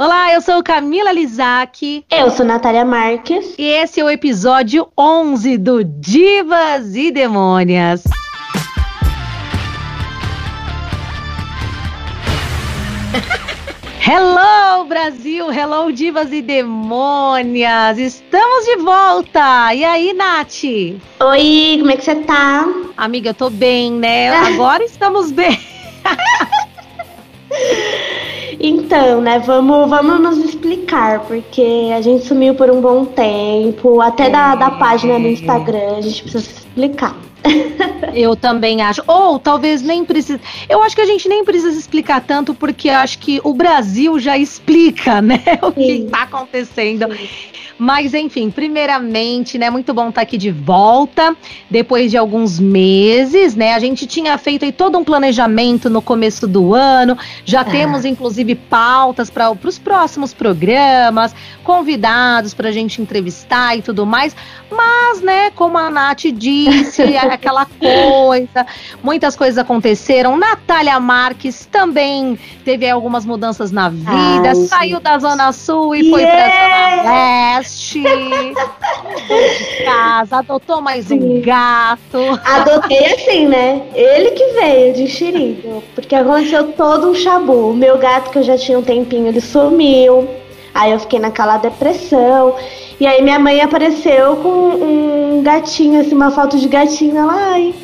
Olá, eu sou Camila Lizac. Eu sou Natália Marques. E esse é o episódio 11 do Divas e Demônias. Hello, Brasil! Hello, divas e demônias! Estamos de volta! E aí, Nath? Oi, como é que você tá? Amiga, eu tô bem, né? Agora estamos bem. Então, né, vamos, vamos nos explicar, porque a gente sumiu por um bom tempo, até da, da página do Instagram, a gente precisa se explicar. Eu também acho. Ou talvez nem precise. Eu acho que a gente nem precisa explicar tanto, porque acho que o Brasil já explica, né? O que está acontecendo. Sim. Mas enfim, primeiramente, né, muito bom estar tá aqui de volta, depois de alguns meses, né? A gente tinha feito aí todo um planejamento no começo do ano, já é. temos inclusive pautas para os próximos programas, convidados para a gente entrevistar e tudo mais. Mas, né, como a Nath disse, aquela coisa, muitas coisas aconteceram. Natália Marques também teve algumas mudanças na vida, Ai, saiu gente. da Zona Sul e yeah. foi para a Zona Leste de casa, adotou mais Sim. um gato. Adotei assim, né? Ele que veio de enxerido, porque aconteceu todo um chabu. O meu gato, que eu já tinha um tempinho, ele sumiu. Aí eu fiquei naquela depressão. E aí minha mãe apareceu com um gatinho, assim, uma foto de gatinho lá. Ai,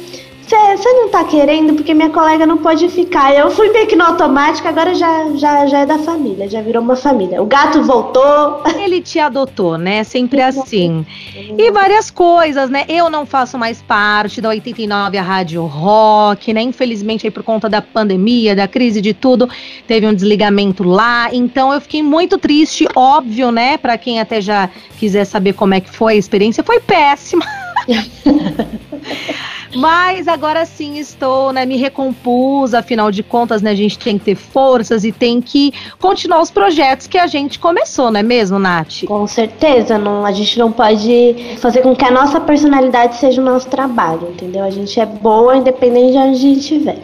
você não tá querendo porque minha colega não pode ficar. Eu fui meio que no automático, agora já, já, já é da família, já virou uma família. O gato voltou. Ele te adotou, né? Sempre assim. E várias coisas, né? Eu não faço mais parte da 89 a Rádio Rock, né? Infelizmente, aí por conta da pandemia, da crise de tudo, teve um desligamento lá. Então eu fiquei muito triste, óbvio, né? Para quem até já quiser saber como é que foi a experiência, foi péssima. Mas agora sim estou, né, me recompus, afinal de contas, né, a gente tem que ter forças e tem que continuar os projetos que a gente começou, não é mesmo, Nath? Com certeza, não, a gente não pode fazer com que a nossa personalidade seja o nosso trabalho, entendeu? A gente é boa independente de onde a gente estiver.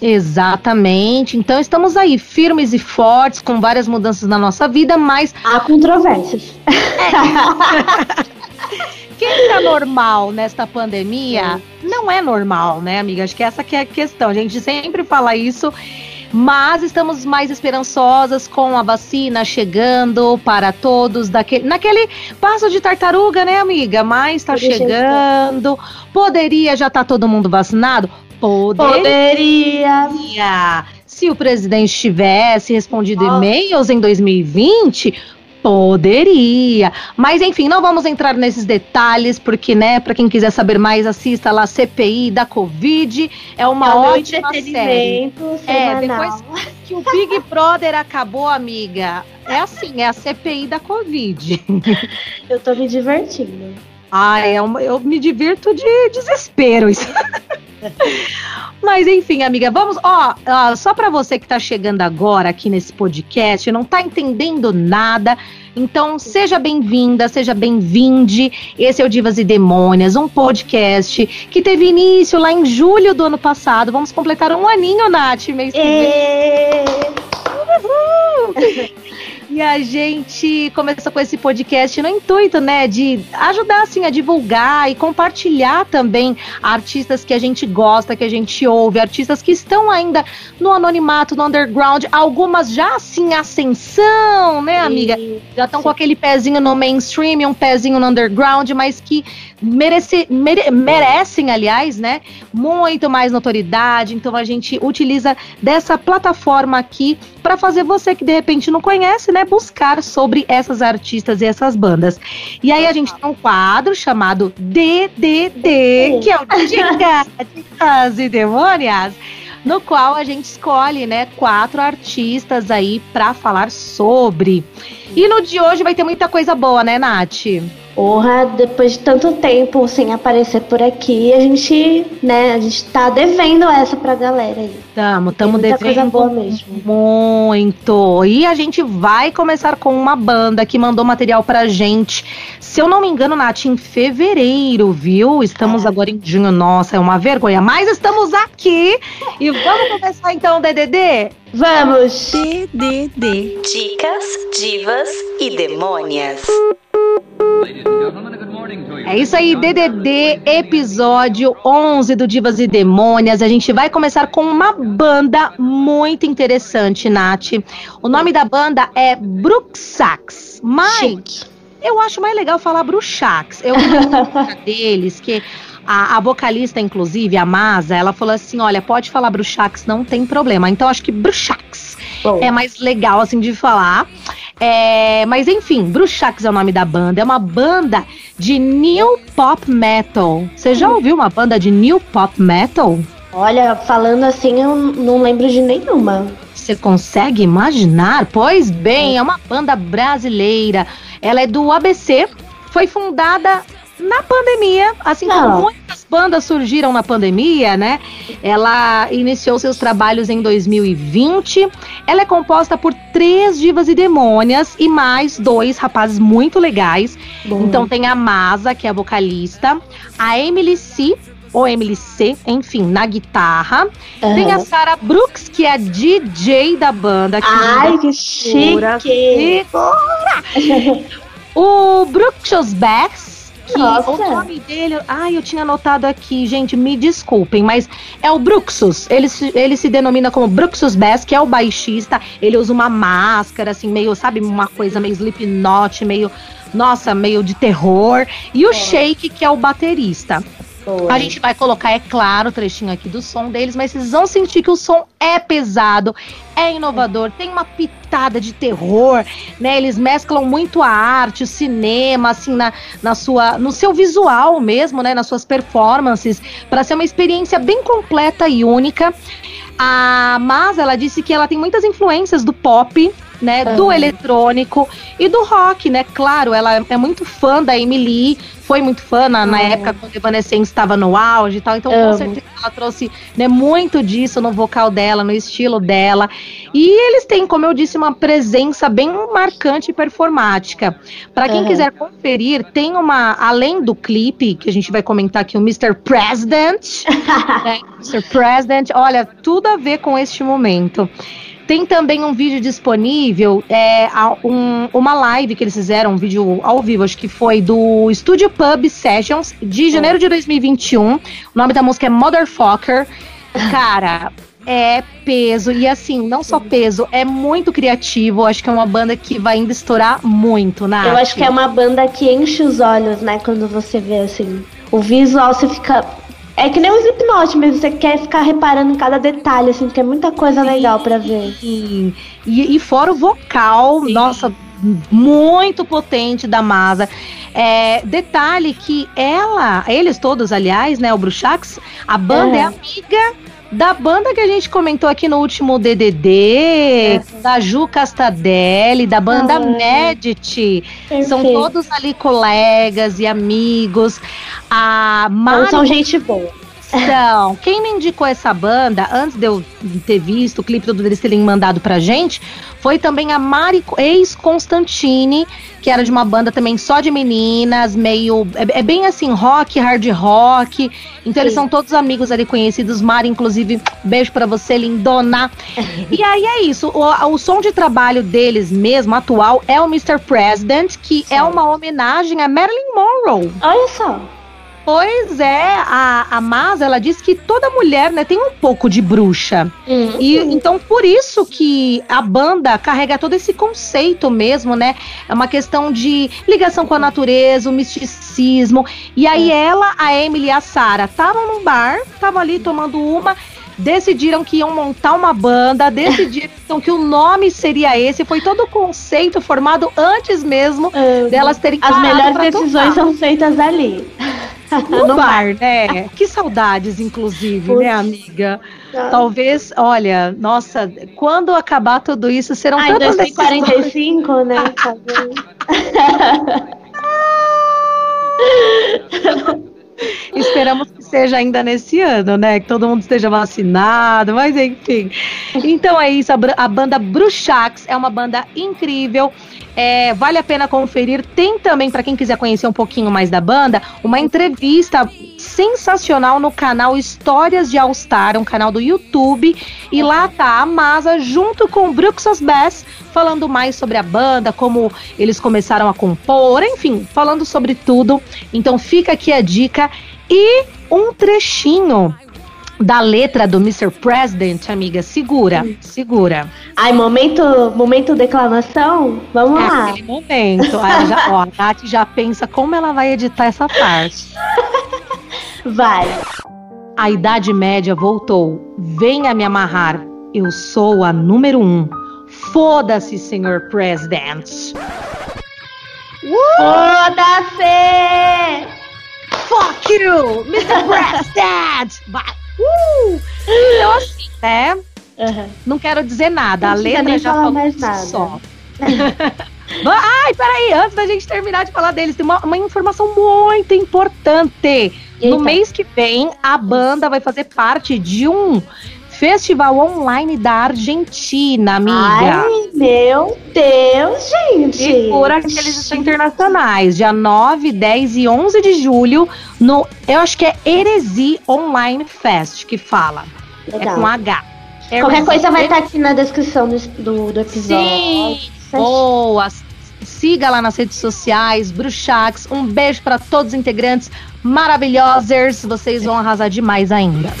Exatamente. Então estamos aí firmes e fortes, com várias mudanças na nossa vida, mas. Há controvérsias. É. Quem tá normal nesta pandemia não é normal, né, amiga? Acho que essa que é a questão. A gente sempre fala isso. Mas estamos mais esperançosas com a vacina chegando para todos, daquele, naquele passo de tartaruga, né, amiga? Mas está chegando. Poderia já estar tá todo mundo vacinado? Poderia. Poderia. Se o presidente tivesse respondido e-mails em 2020, Poderia. Mas enfim, não vamos entrar nesses detalhes, porque, né, para quem quiser saber mais, assista lá CPI da Covid. É uma é ótima série. É, depois que o Big Brother acabou, amiga. É assim, é a CPI da Covid. Eu tô me divertindo. Ah, é uma, eu me divirto de desespero. Isso. Mas enfim, amiga, vamos. Ó, ó só para você que tá chegando agora aqui nesse podcast, não tá entendendo nada. Então, seja bem-vinda, seja bem-vinde. Esse é o Divas e Demônias, um podcast que teve início lá em julho do ano passado. Vamos completar um aninho, Nath, mês que vem. Uhul! E a gente começou com esse podcast no intuito, né, de ajudar assim a divulgar e compartilhar também artistas que a gente gosta, que a gente ouve, artistas que estão ainda no anonimato, no underground, algumas já assim ascensão, né, amiga? Já estão com aquele pezinho no mainstream, um pezinho no underground, mas que mere, merecem, aliás, né, muito mais notoriedade. Então a gente utiliza dessa plataforma aqui para fazer você que de repente não conhece, né, buscar sobre essas artistas e essas bandas. E aí a gente tem um quadro chamado DDD, que é o Dicas e Demônias, no qual a gente escolhe, né, quatro artistas aí para falar sobre. E no de hoje vai ter muita coisa boa, né, Nath? Porra, depois de tanto tempo sem aparecer por aqui, a gente, né, a gente tá devendo essa pra galera aí. Tamo, tamo muita coisa devendo boa mesmo. muito. E a gente vai começar com uma banda que mandou material pra gente. Se eu não me engano, Nath, em fevereiro, viu? Estamos Ah. agora em junho. Nossa, é uma vergonha. Mas estamos aqui. E vamos começar então, DDD? Vamos! DDD. Dicas, divas e demônias. É isso aí, DDD, episódio 11 do Divas e Demônias. A gente vai começar com uma banda muito interessante, Nath. O nome da banda é Bruxax, mas Chique. Eu acho mais legal falar Bruxax. Eu vi deles que a, a vocalista, inclusive, a Masa, ela falou assim: olha, pode falar Bruxax, não tem problema. Então acho que Bruxax Bom, é mais legal assim de falar. É, mas enfim, Bruxax é o nome da banda. É uma banda de new pop metal. Você já ouviu uma banda de new pop metal? Olha, falando assim, eu não lembro de nenhuma. Você consegue imaginar? Pois bem, é uma banda brasileira. Ela é do ABC. Foi fundada na pandemia, assim como Ah. muitas bandas surgiram na pandemia, né? Ela iniciou seus trabalhos em 2020. Ela é composta por três divas e demônias e mais dois rapazes muito legais. Bom, Então tem a Masa, que é a vocalista, a Emily C, ou Emily C, enfim, na guitarra. Tem a. Sarah Brooks, que é a DJ da banda. que Ai, que Segura, chique! segura. O Brooks Bass, que Nossa. o nome dele. Ai, eu tinha anotado aqui, gente, me desculpem, mas é o Bruxus. Ele, se- ele se denomina como Bruxus Bass, que é o baixista. Ele usa uma máscara, assim, meio, sabe, uma coisa meio Slipknot, meio. Nossa, meio de terror. E o Shake, que é o baterista. Boa. A gente vai colocar, é claro, o trechinho aqui do som deles, mas vocês vão sentir que o som é pesado, é inovador, tem uma pitada de terror, né? Eles mesclam muito a arte, o cinema, assim, na, na sua, no seu visual mesmo, né? Nas suas performances, para ser uma experiência bem completa e única. A Mas, ela disse que ela tem muitas influências do pop, né, do eletrônico e do rock, né? Claro, ela é muito fã da Emily, foi muito fã na, na época quando a Evanescence estava no auge e tal, então com Amo. certeza ela trouxe né, muito disso no vocal dela, no estilo dela. E eles têm, como eu disse, uma presença bem marcante e performática. Para quem Aham. quiser conferir, tem uma, além do clipe, que a gente vai comentar aqui, o Mr. President, né, Mr. President, olha, tudo a ver com este momento. Tem também um vídeo disponível, é, um- uma live que eles fizeram, um vídeo ao vivo, acho que foi do Studio Pub Sessions, de janeiro de 2021. O nome da música é Motherfucker. Cara, é peso. E assim, não só peso, é muito criativo. Acho que é uma banda que vai ainda estourar muito, né? Eu acho que é uma banda que enche os olhos, né? Quando você vê assim. O visual você fica. É que nem um Slipknot mesmo, você quer ficar reparando em cada detalhe, assim, porque é muita coisa legal pra ver. Sim. E, e fora o vocal, nossa, muito potente da Masa. É, detalhe que ela, eles todos, aliás, né, o Bruxax, a banda é, É. amiga da banda que a gente comentou aqui no último DDD, da Ju Castadelli, da banda Ah. Medit. São todos ali colegas e amigos. A Então Mari são gente boa. Então, quem me indicou essa banda, antes de eu ter visto o clipe todo deles terem mandado pra gente, foi também a Mari ex-Constantine, que era de uma banda também só de meninas, meio. É, é bem assim, rock, hard rock. Então eles Sim. são todos amigos ali conhecidos. Mari, inclusive, beijo pra você, lindona. e aí é isso. O, o som de trabalho deles mesmo, atual, é o Mr. President, que é Sim. uma homenagem a Marilyn Monroe. Olha só. Pois é, a, a Mas, ela diz que toda mulher, né, tem um pouco de bruxa. E então por isso que a banda carrega todo esse conceito mesmo, né? É uma questão de ligação com a natureza, o misticismo. E aí ela, a Emily e a Sarah estavam num bar, estavam ali tomando uma, decidiram que iam montar uma banda, decidiram que o nome seria esse, foi todo o conceito formado antes mesmo Ah, delas terem As melhores decisões tocar. são feitas ali. No bar, né? Que saudades, inclusive, Putz. né, amiga? Talvez, olha, nossa, quando acabar tudo isso, serão Ah, tantas decisões. 2045, né? Esperamos que seja ainda nesse ano, né? Que todo mundo esteja vacinado, mas enfim. Então é isso, a, a banda Bruxax é uma banda incrível. É, vale a pena conferir. Tem também, para quem quiser conhecer um pouquinho mais da banda, uma entrevista sensacional no canal Histórias de All Star, um canal do YouTube. E lá tá a Masa junto com o Bruxas Bass falando mais sobre a banda, como eles começaram a compor, enfim, falando sobre tudo. Então fica aqui a dica. E um trechinho da letra do Mr. President, amiga. Segura, segura. Ai, momento, momento declamação? Vamos é lá. Aquele momento. Aí já, ó, a Nath já pensa como ela vai editar essa parte. Vai. A Idade Média voltou. Venha me amarrar. Eu sou a número um. Foda-se, senhor President. Foda-se! Fuck you, Mr. Vai. Uh! Então, assim, né? Uhum. Não quero dizer nada. A letra já falou mais nada. só. Ai, peraí, antes da gente terminar de falar deles, tem uma, uma informação muito importante. No Eita. mês que vem, a banda vai fazer parte de um festival online da Argentina, amiga. Ai, meu Deus, gente! Segura aqueles estão internacionais, dia 9, 10 e 11 de julho, no, eu acho que é Heresi Online Fest que fala. É Legal. com H. Qualquer coisa vai estar estar aqui na descrição do, do, do episódio. Sim, boa. Siga lá nas redes sociais, Bruxax. Um beijo para todos os integrantes maravilhosos. Vocês vão arrasar demais ainda.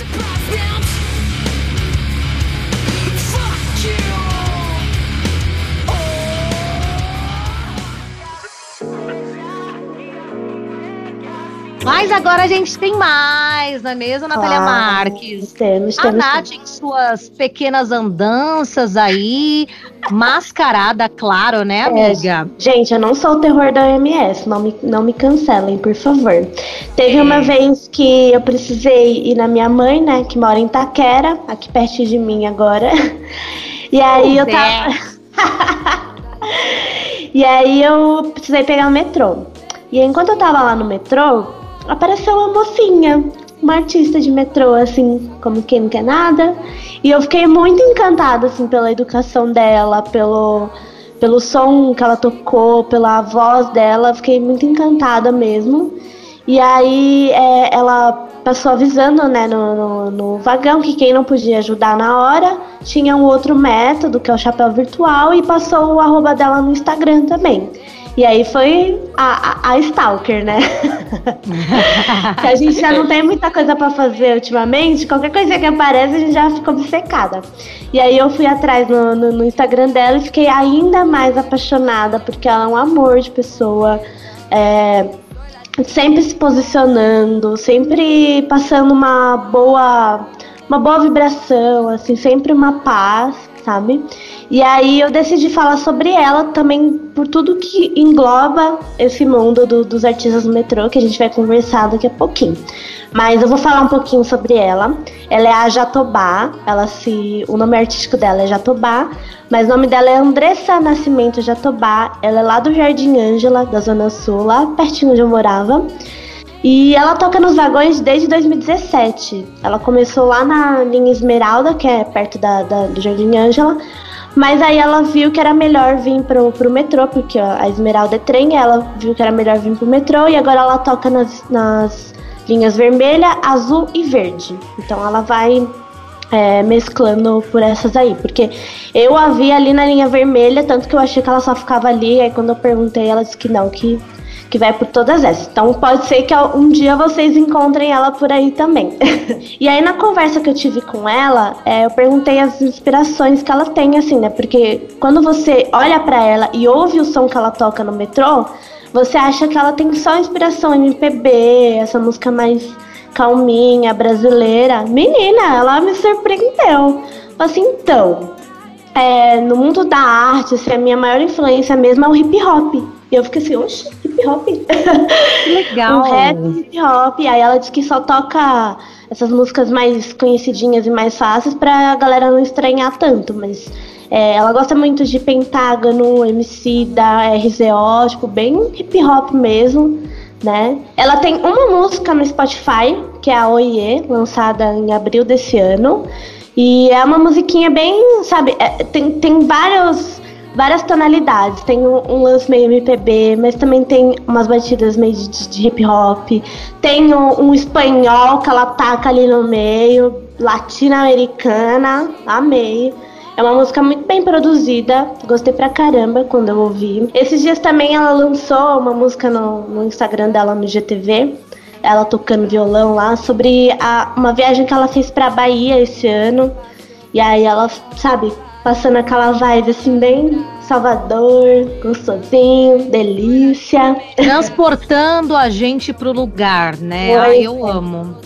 Mas agora a gente tem mais, não é mesmo, Natália Claro, Marques? Temos, A temos. Nath em suas pequenas andanças aí, mascarada, claro, né, amiga? Gente, eu não sou o terror da OMS, não me, não me cancelem, por favor. Teve É. uma vez que eu precisei ir na minha mãe, né, que mora em Taquera, aqui perto de mim agora. E aí eu Pois é. tava. e aí eu precisei pegar o metrô. E enquanto eu tava lá no metrô, apareceu uma mocinha, uma artista de metrô, assim, como quem não quer nada. E eu fiquei muito encantada, assim, pela educação dela, pelo, pelo som que ela tocou, pela voz dela. Fiquei muito encantada mesmo. E aí é, ela passou avisando né, no, no, no vagão que quem não podia ajudar na hora tinha um outro método, que é o chapéu virtual, e passou o arroba dela no Instagram também. E aí foi a, a, a Stalker, né? que a gente já não tem muita coisa pra fazer ultimamente, qualquer coisa que aparece a gente já fica obcecada. E aí eu fui atrás no, no, no Instagram dela e fiquei ainda mais apaixonada, porque ela é um amor de pessoa. É, sempre se posicionando, sempre passando uma boa uma boa vibração, assim, sempre uma paz, sabe? E aí eu decidi falar sobre ela também por tudo que engloba esse mundo do- dos artistas do metrô, que a gente vai conversar daqui a pouquinho. Mas eu vou falar um pouquinho sobre ela. Ela é a Jatobá, ela se, o nome artístico dela é Jatobá, mas o nome dela é Andressa Nascimento Jatobá. Ela é lá do Jardim Ângela, da Zona Sul, lá pertinho onde eu morava. E ela toca nos vagões desde 2017. Ela começou lá na linha Esmeralda, que é perto da, da- do Jardim Ângela. Mas aí ela viu que era melhor vir pro, pro metrô, porque a Esmeralda é trem, ela viu que era melhor vir pro metrô e agora ela toca nas, nas linhas vermelha, azul e verde. Então ela vai é, mesclando por essas aí. Porque eu a vi ali na linha vermelha, tanto que eu achei que ela só ficava ali. Aí quando eu perguntei, ela disse que não, que, que vai por todas essas. Então pode ser que um dia vocês encontrem ela por aí também. e aí na conversa que eu tive com ela, é, eu perguntei as inspirações que ela tem, assim, né? Porque quando você olha pra ela e ouve o som que ela toca no metrô, você acha que ela tem só inspiração MPB, essa música mais calminha, brasileira. Menina, ela me surpreendeu. Assim, então, é, no mundo da arte, assim, a minha maior influência mesmo é o hip hop. E eu fiquei assim, oxe, hip hop. Que legal. um rap, hip hop. Aí ela diz que só toca essas músicas mais conhecidinhas e mais fáceis pra galera não estranhar tanto, mas é, ela gosta muito de Pentágono, MC da RZO, tipo, bem hip hop mesmo. né? Ela tem uma música no Spotify, que é a Oiê, lançada em abril desse ano. E é uma musiquinha bem, sabe, é, tem, tem vários, várias tonalidades. Tem um, um, lance meio MPB, mas também tem umas batidas meio de, de hip hop. Tem um, um, espanhol que ela taca ali no meio, latino-americana, amei. É uma música muito bem produzida, gostei pra caramba quando eu ouvi. Esses dias também ela lançou uma música no, no Instagram dela no GTV, ela tocando violão lá, sobre a, uma viagem que ela fez pra Bahia esse ano. E aí ela, sabe, passando aquela vibe assim, bem Salvador, gostosinho, delícia. Transportando a gente pro lugar, né? Ai, eu amo.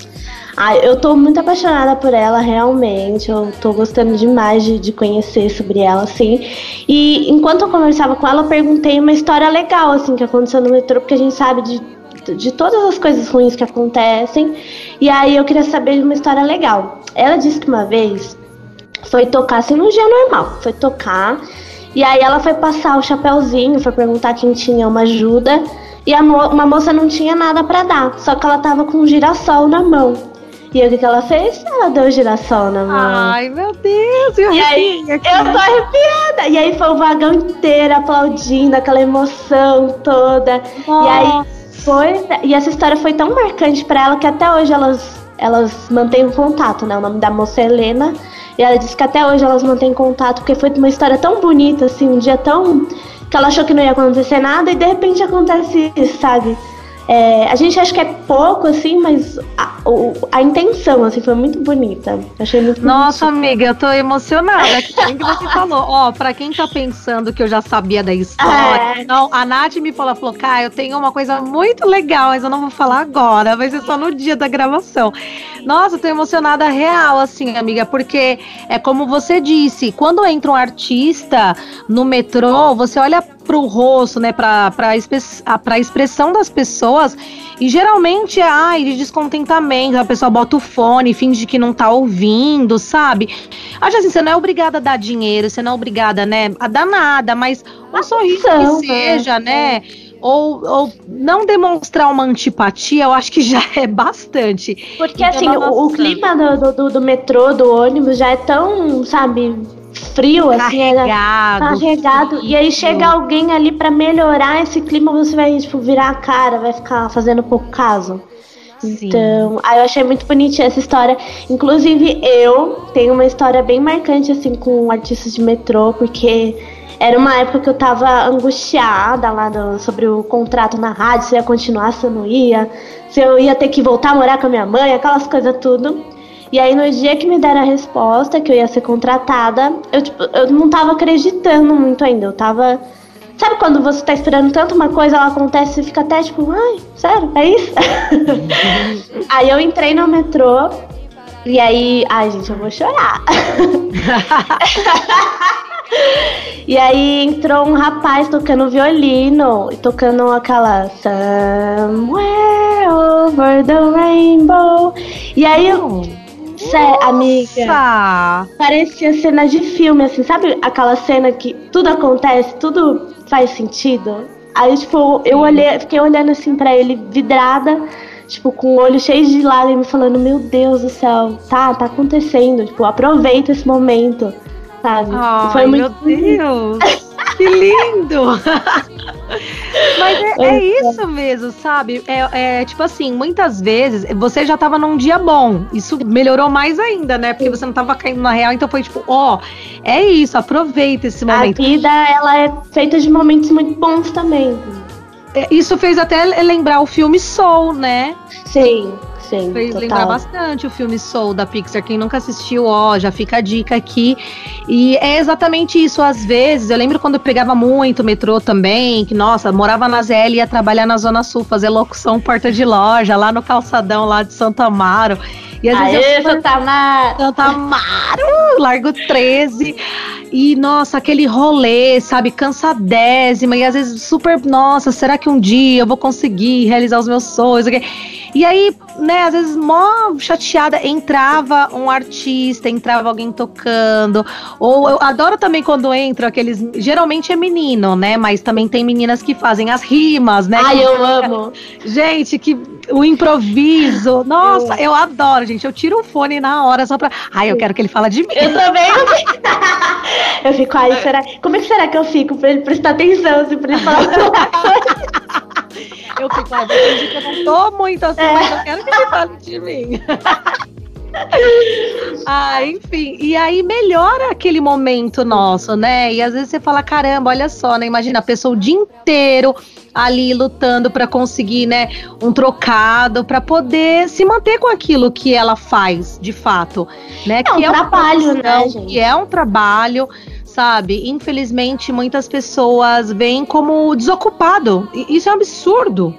Ai, eu tô muito apaixonada por ela, realmente. Eu tô gostando demais de, de conhecer sobre ela, assim. E enquanto eu conversava com ela, eu perguntei uma história legal, assim, que aconteceu no metrô, porque a gente sabe de de todas as coisas ruins que acontecem. E aí eu queria saber de uma história legal. Ela disse que uma vez foi tocar assim dia normal, foi tocar. E aí ela foi passar o chapéuzinho, foi perguntar quem tinha uma ajuda. E a mo uma moça não tinha nada para dar, só que ela tava com um girassol na mão. E aí o que, que ela fez? Ela deu o girassol na mão. Ai, meu Deus, eu E aí, aqui. eu tô arrepiada. E aí foi o vagão inteiro aplaudindo, aquela emoção toda. Nossa. E aí foi, e essa história foi tão marcante para ela que até hoje elas, elas mantêm um contato, né? O nome da moça é Helena. E ela disse que até hoje elas mantêm contato, porque foi uma história tão bonita, assim, um dia tão. que ela achou que não ia acontecer nada e de repente acontece isso, sabe? É, a gente acha que é pouco, assim, mas a, o, a intenção, assim, foi muito bonita. Achei muito Nossa, amiga, eu tô emocionada. Que que você falou. Ó, pra quem tá pensando que eu já sabia da história, é. não, a Nath me falou, falou, cara, eu tenho uma coisa muito legal, mas eu não vou falar agora, vai ser só no dia da gravação. Nossa, eu tô emocionada real, assim, amiga, porque é como você disse, quando entra um artista no metrô, você olha pro rosto, né, pra, pra expressão das pessoas, e geralmente é ai, de descontentamento, a pessoa bota o fone, finge que não tá ouvindo, sabe? Acho assim, você não é obrigada a dar dinheiro, você não é obrigada, né, a dar nada, mas um sorriso que seja, né? ou, ou não demonstrar uma antipatia, eu acho que já é bastante. Porque então, assim, o, o, clima do, do, do, metrô, do ônibus já é tão, sabe, frio, assim, carregado, assim, carregado. Frio. E aí chega alguém ali para melhorar esse clima, você vai, tipo, virar a cara, vai ficar fazendo pouco caso. Sim. Então, aí eu achei muito bonitinha essa história. Inclusive, eu tenho uma história bem marcante, assim, com artistas de metrô, porque era uma época que eu tava angustiada lá sobre o contrato na rádio, se ia continuar, se eu não ia, se eu ia ter que voltar a morar com a minha mãe, aquelas coisas tudo. E aí no dia que me deram a resposta que eu ia ser contratada, eu, tipo, eu não tava acreditando muito ainda. Eu tava. Sabe quando você tá esperando tanto uma coisa, ela acontece e fica até tipo, ai, sério, é isso? aí eu entrei no metrô e aí. Ai, gente, eu vou chorar. e aí entrou um rapaz tocando violino tocando aquela Somewhere over the rainbow. E aí eu Sé, amiga. Parecia cena de filme, assim, sabe aquela cena que tudo acontece, tudo faz sentido? Aí, tipo, eu olhei, fiquei olhando assim para ele, vidrada, tipo, com o olho cheio de lágrimas, falando, meu Deus do céu, tá, tá acontecendo, tipo, aproveita esse momento, sabe? Ai, Foi muito meu Deus! que lindo! Mas é, é, isso mesmo, sabe? É, é, tipo assim, muitas vezes você já tava num dia bom. Isso melhorou mais ainda, né? Porque você não tava caindo na real, então foi tipo, ó, oh, é isso, aproveita esse momento. A vida, ela é feita de momentos muito bons também. É, isso fez até lembrar o filme Soul, né? Sim. Sim, fez total. lembrar bastante o filme Soul da Pixar. Quem nunca assistiu, ó, já fica a dica aqui. E é exatamente isso. Às vezes, eu lembro quando eu pegava muito metrô também, que, nossa, morava na ZL e ia trabalhar na Zona Sul, fazer locução porta de loja, lá no calçadão lá de Santa Amaro. E às Aê, vezes eu Santa Amaro! Santa Amaro! Largo 13. E, nossa, aquele rolê, sabe, cansadésima. E às vezes super, nossa, será que um dia eu vou conseguir realizar os meus sonhos? E aí, né, às vezes, mó chateada, entrava um artista, entrava alguém tocando. Ou eu adoro também quando entra aqueles. Geralmente é menino, né? Mas também tem meninas que fazem as rimas, né? Ai, eu amo. Gente, que o improviso. Nossa, eu adoro, gente. Eu tiro o fone na hora só pra. Ai, eu quero que ele fale de mim. Eu também. eu fico, aí, será. Como é que será que eu fico pra ele prestar atenção, assim, pra ele falar Eu fico, ai, que eu não tô muito assim, é. mas eu quero que ele fale de mim. ah, enfim. E aí melhora aquele momento nosso, né? E às vezes você fala, caramba, olha só, né? Imagina a pessoa o dia inteiro ali lutando para conseguir, né, um trocado, para poder se manter com aquilo que ela faz, de fato, né? É que um é trabalho, né, gente? Que é um trabalho sabe? Infelizmente, muitas pessoas veem como desocupado. Isso é um absurdo.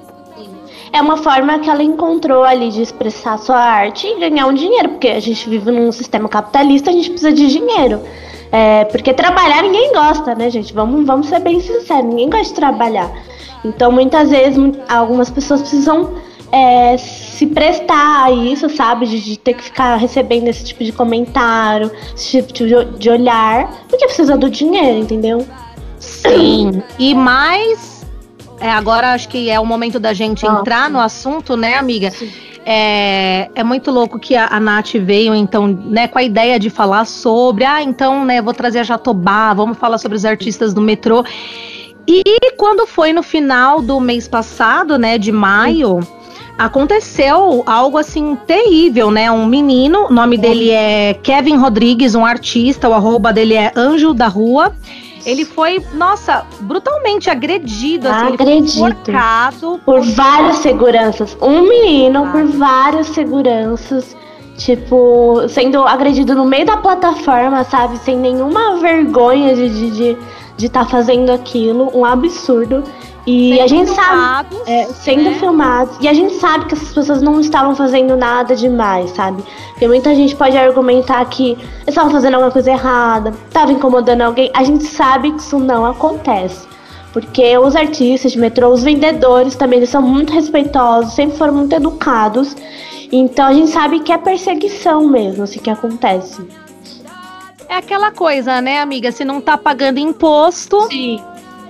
É uma forma que ela encontrou ali de expressar sua arte e ganhar um dinheiro, porque a gente vive num sistema capitalista, a gente precisa de dinheiro. É, porque trabalhar ninguém gosta, né, gente? Vamos, vamos ser bem sinceros, ninguém gosta de trabalhar. Então, muitas vezes, algumas pessoas precisam é, se prestar a isso, sabe? De, de, ter que ficar recebendo esse tipo de comentário, esse tipo de, de olhar, porque precisa do dinheiro, entendeu? Sim. E mais. É, agora acho que é o momento da gente ah, entrar sim. no assunto, né, amiga? É, é muito louco que a, a Nath veio, então, né, com a ideia de falar sobre, ah, então, né, vou trazer a Jatobá, vamos falar sobre os artistas do metrô. E quando foi no final do mês passado, né, de maio, aconteceu algo assim terrível, né? Um menino, o nome dele é Kevin Rodrigues, um artista, o arroba dele é Anjo da Rua. Ele foi, nossa, brutalmente agredido, assim, agredido por, por várias seguranças. Um menino ah. por várias seguranças, tipo, sendo agredido no meio da plataforma, sabe? Sem nenhuma vergonha de estar de, de, de tá fazendo aquilo, um absurdo. E sendo a gente filmados, sabe. É, sendo né? filmados. E a gente sabe que essas pessoas não estavam fazendo nada demais, sabe? Porque muita gente pode argumentar que eles estavam fazendo alguma coisa errada, estavam incomodando alguém. A gente sabe que isso não acontece. Porque os artistas de metrô, os vendedores também, eles são muito respeitosos, sempre foram muito educados. Então a gente sabe que é perseguição mesmo, assim, que acontece. É aquela coisa, né, amiga? Se não tá pagando imposto, Sim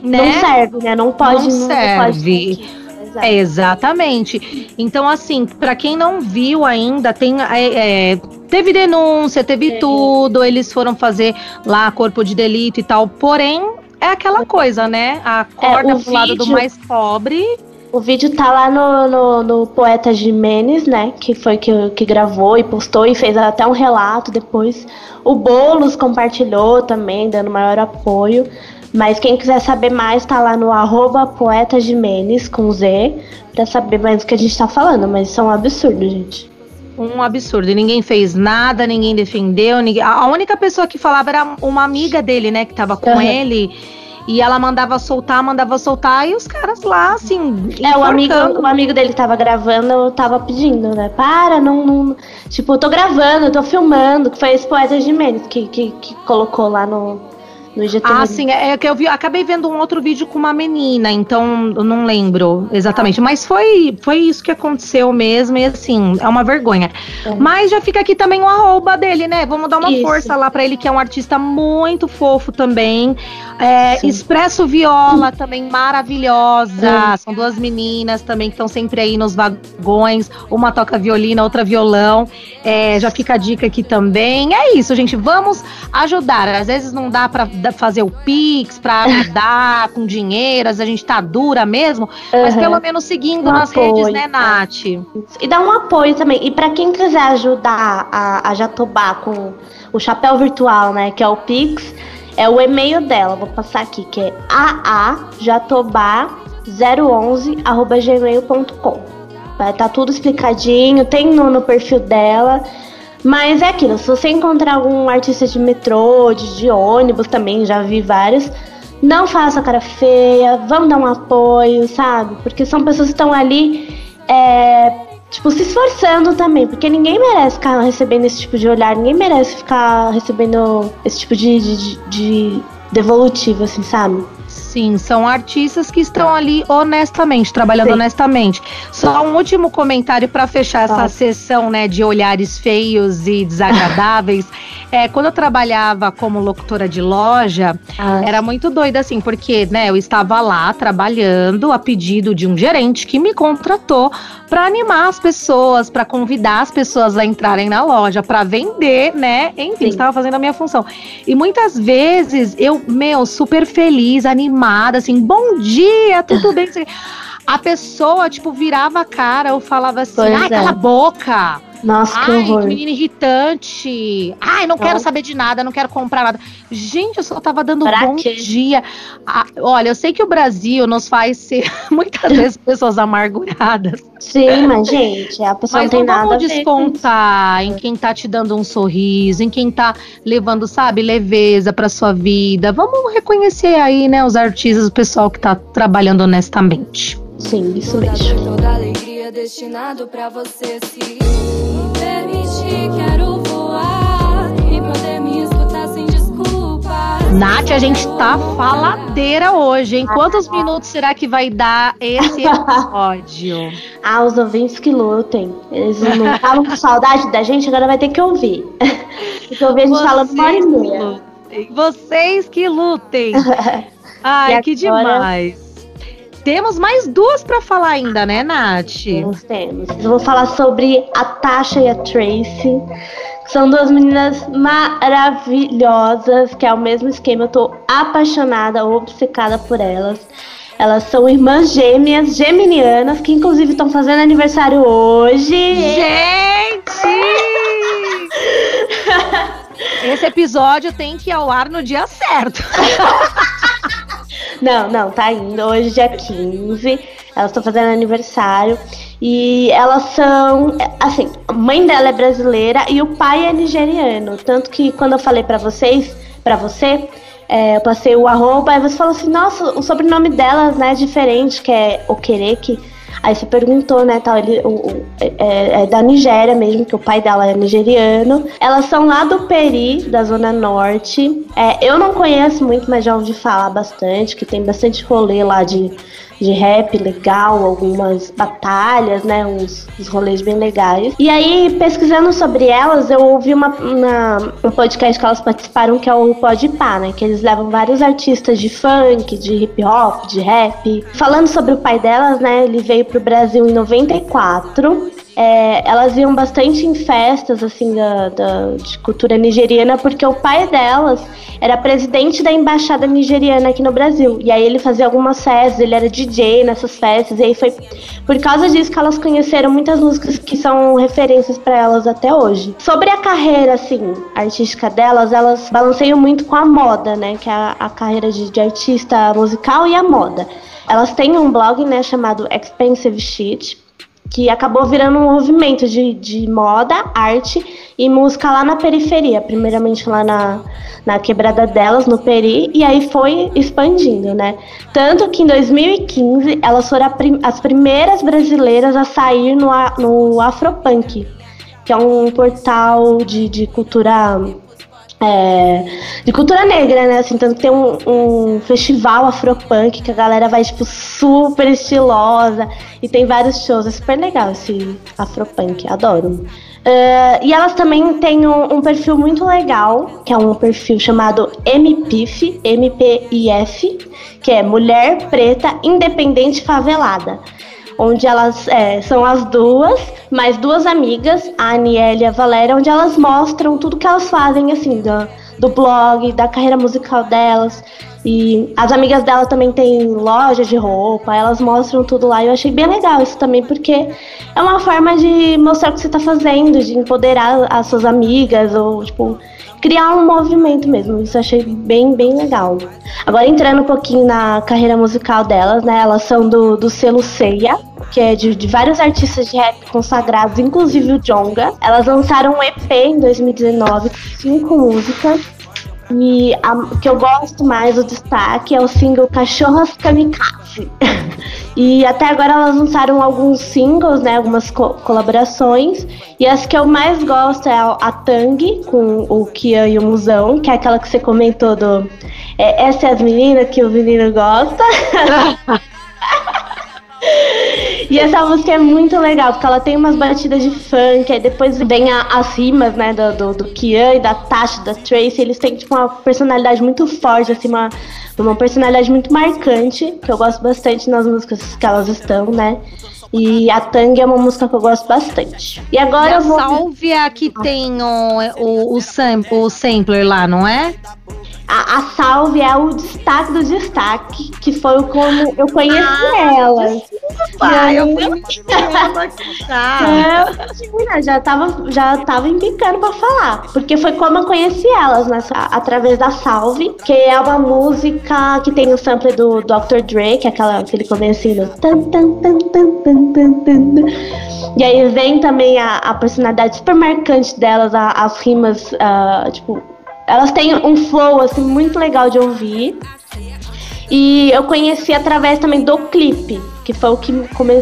né? Não serve, né? Não pode. Não, não serve. Pode é, exatamente. Então, assim, para quem não viu ainda, tem. É, é, teve denúncia, teve tudo. Eles foram fazer lá corpo de delito e tal. Porém, é aquela coisa, né? A corda é, pro lado do mais pobre. O vídeo tá lá no, no, no Poeta Jimenez, né? Que foi que, que gravou e postou e fez até um relato depois. O Boulos compartilhou também, dando maior apoio. Mas quem quiser saber mais, tá lá no arroba poeta Jimenez, com Z, pra saber mais do que a gente tá falando. Mas isso é um absurdo, gente. Um absurdo. E ninguém fez nada, ninguém defendeu. Ninguém... A única pessoa que falava era uma amiga dele, né, que tava com uhum. ele. E ela mandava soltar, mandava soltar, e os caras lá, assim. É, o amigo, o amigo dele tava gravando, eu tava pedindo, né? Para, não. não... Tipo, eu tô gravando, eu tô filmando, que foi esse poeta Jimenez que, que, que colocou lá no, no IGTV. Ah, sim, é, é que eu vi, acabei vendo um outro vídeo com uma menina, então eu não lembro exatamente, ah. mas foi, foi isso que aconteceu mesmo, e assim, é uma vergonha. É. Mas já fica aqui também o arroba dele, né? Vamos dar uma isso. força lá para ele, que é um artista muito fofo também. É, Expresso Viola também maravilhosa. São duas meninas também que estão sempre aí nos vagões. Uma toca violino, outra violão. É, já fica a dica aqui também. É isso, gente. Vamos ajudar. Às vezes não dá para fazer o Pix, para ajudar com dinheiro, a gente tá dura mesmo, uhum. mas pelo menos seguindo um nas apoio, redes, né, Nath? E dá um apoio também. E para quem quiser ajudar a, a Jatobá com o chapéu virtual, né, que é o Pix, é o e-mail dela, vou passar aqui, que é aajatobá011@gmail.com. Vai estar tá tudo explicadinho, tem no, no perfil dela. Mas é aquilo, se você encontrar algum artista de metrô, de, de ônibus também, já vi vários, não faça cara feia, vamos dar um apoio, sabe? Porque são pessoas que estão ali, é, tipo, se esforçando também, porque ninguém merece ficar recebendo esse tipo de olhar, ninguém merece ficar recebendo esse tipo de, de, de devolutivo, assim, sabe? Assim, são artistas que estão ali honestamente, trabalhando Sim. honestamente. Só um último comentário para fechar essa sessão, né, de olhares feios e desagradáveis. é, quando eu trabalhava como locutora de loja, ah. era muito doida assim, porque, né, eu estava lá trabalhando a pedido de um gerente que me contratou para animar as pessoas, para convidar as pessoas a entrarem na loja, para vender, né? Enfim, estava fazendo a minha função. E muitas vezes eu, meu, super feliz, animada, assim, bom dia, tudo bem? A pessoa, tipo, virava a cara ou falava assim, ai, é. cala a boca. Nossa, que Ai, horror. que menina irritante. Ai, não quero saber de nada, não quero comprar nada. Gente, eu só tava dando pra bom quê? dia. Ah, olha, eu sei que o Brasil nos faz ser muitas vezes pessoas amarguradas. Sim, mas gente, a pessoa mas não tem nada vamos descontar em quem tá te dando um sorriso, em quem tá levando, sabe, leveza pra sua vida. Vamos reconhecer aí, né, os artistas, o pessoal que tá trabalhando honestamente. Sim, isso mesmo. Toda alegria destinado para você se Nath, a gente tá faladeira hoje, hein? Quantos minutos será que vai dar esse episódio? ah, os ouvintes que lutem. Eles não estavam com saudade da gente, agora vai ter que ouvir. Tem que ouvir a gente Vocês falando uma hora e meia. Vocês que lutem. Ai, que demais. Temos mais duas para falar ainda, né, Nath? Temos, temos. Eu vou falar sobre a Tasha e a Tracy. São duas meninas maravilhosas, que é o mesmo esquema. Eu tô apaixonada, obcecada por elas. Elas são irmãs gêmeas, geminianas, que inclusive estão fazendo aniversário hoje. Gente! Esse episódio tem que ir ao ar no dia certo. Não, não, tá indo. Hoje, dia 15. Elas estão fazendo aniversário. E elas são. Assim, a mãe dela é brasileira e o pai é nigeriano. Tanto que quando eu falei para vocês, para você, é, eu passei o arroba, aí você falou assim: nossa, o sobrenome delas né, é diferente, que é Okereke. Aí você perguntou, né, tal, ele o, o, é, é, da Nigéria mesmo, que o pai dela é nigeriano. Elas são lá do Peri, da Zona Norte. É, eu não conheço muito, mas já ouvi falar bastante, que tem bastante rolê lá de de rap legal, algumas batalhas, né? Uns, uns rolês bem legais. E aí, pesquisando sobre elas, eu ouvi uma, uma, um podcast que elas participaram, que é o Podpah, né? Que eles levam vários artistas de funk, de hip hop, de rap. Falando sobre o pai delas, né? Ele veio pro Brasil em 94 é, elas iam bastante em festas assim da, da, de cultura nigeriana porque o pai delas era presidente da embaixada nigeriana aqui no Brasil. E aí ele fazia algumas festas ele era DJ nessas festas e aí foi por causa disso que elas conheceram muitas músicas que são referências para elas até hoje. Sobre a carreira assim artística delas elas balanceiam muito com a moda né que é a, a carreira de, de artista musical e a moda. Elas têm um blog né chamado Expensive Shit que acabou virando um movimento de, de moda, arte e música lá na periferia, primeiramente lá na, na quebrada delas, no Peri, e aí foi expandindo, né? Tanto que em 2015 elas foram prim as primeiras brasileiras a sair no, no Afropunk, que é um portal de, de cultura é, de cultura negra, né? Assim, tanto que tem um, um, festival afropunk que a galera vai, tipo, super estilosa e tem vários shows. É super legal esse afropunk, adoro. Uh, e elas também têm um, um, perfil muito legal, que é um perfil chamado MPIF, M-P-I-F, que é Mulher Preta Independente Favelada onde elas é, são as duas, mais duas amigas, a Aniele e a Valéria, onde elas mostram tudo que elas fazem, assim, do, do blog, da carreira musical delas. E as amigas dela também têm loja de roupa, elas mostram tudo lá. E eu achei bem legal isso também, porque é uma forma de mostrar o que você está fazendo, de empoderar as suas amigas, ou tipo, criar um movimento mesmo. Isso eu achei bem, bem legal. Agora entrando um pouquinho na carreira musical delas, né? Elas são do, do selo Ceia, que é de, de, vários artistas de rap consagrados, inclusive o Jonga. Elas lançaram um EP em 2019 com cinco músicas. E a que eu gosto mais, o destaque, é o single Cachorras Kamikaze. e até agora elas lançaram alguns singles, né? Algumas co colaborações. E as que eu mais gosto é a Tang, com o Kia e o Musão, que é aquela que você comentou do É, essa é as meninas que o menino gosta. E essa música é muito legal, porque ela tem umas batidas de funk, aí depois vem a, as rimas, né, do, do, do Kian e da Tasha, da Tracy, eles têm, tipo, uma personalidade muito forte, assim, uma, uma personalidade muito marcante, que eu gosto bastante nas músicas que elas estão, né. E a Tang é uma música que eu gosto bastante. E agora e eu vou... Salve a que tem o, o, o, sam, o sampler lá, não é? A, a Salve é o destaque do destaque, que foi como eu conheci Ah, elas. Pai, eu fui. É, menina, já tava, já tava embicando pra falar. Porque foi como eu conheci elas, né? Através da Salve, que é uma música que tem o sample do Dr. Dre, que é aquela, aquele comecinho. Tan, tan, tan, tan, tan, tan, tan. E aí vem também a, a personalidade super marcante delas, a- as rimas, ah, tipo, elas têm um flow assim muito legal de ouvir. E eu conheci através também do clipe, que foi o que come...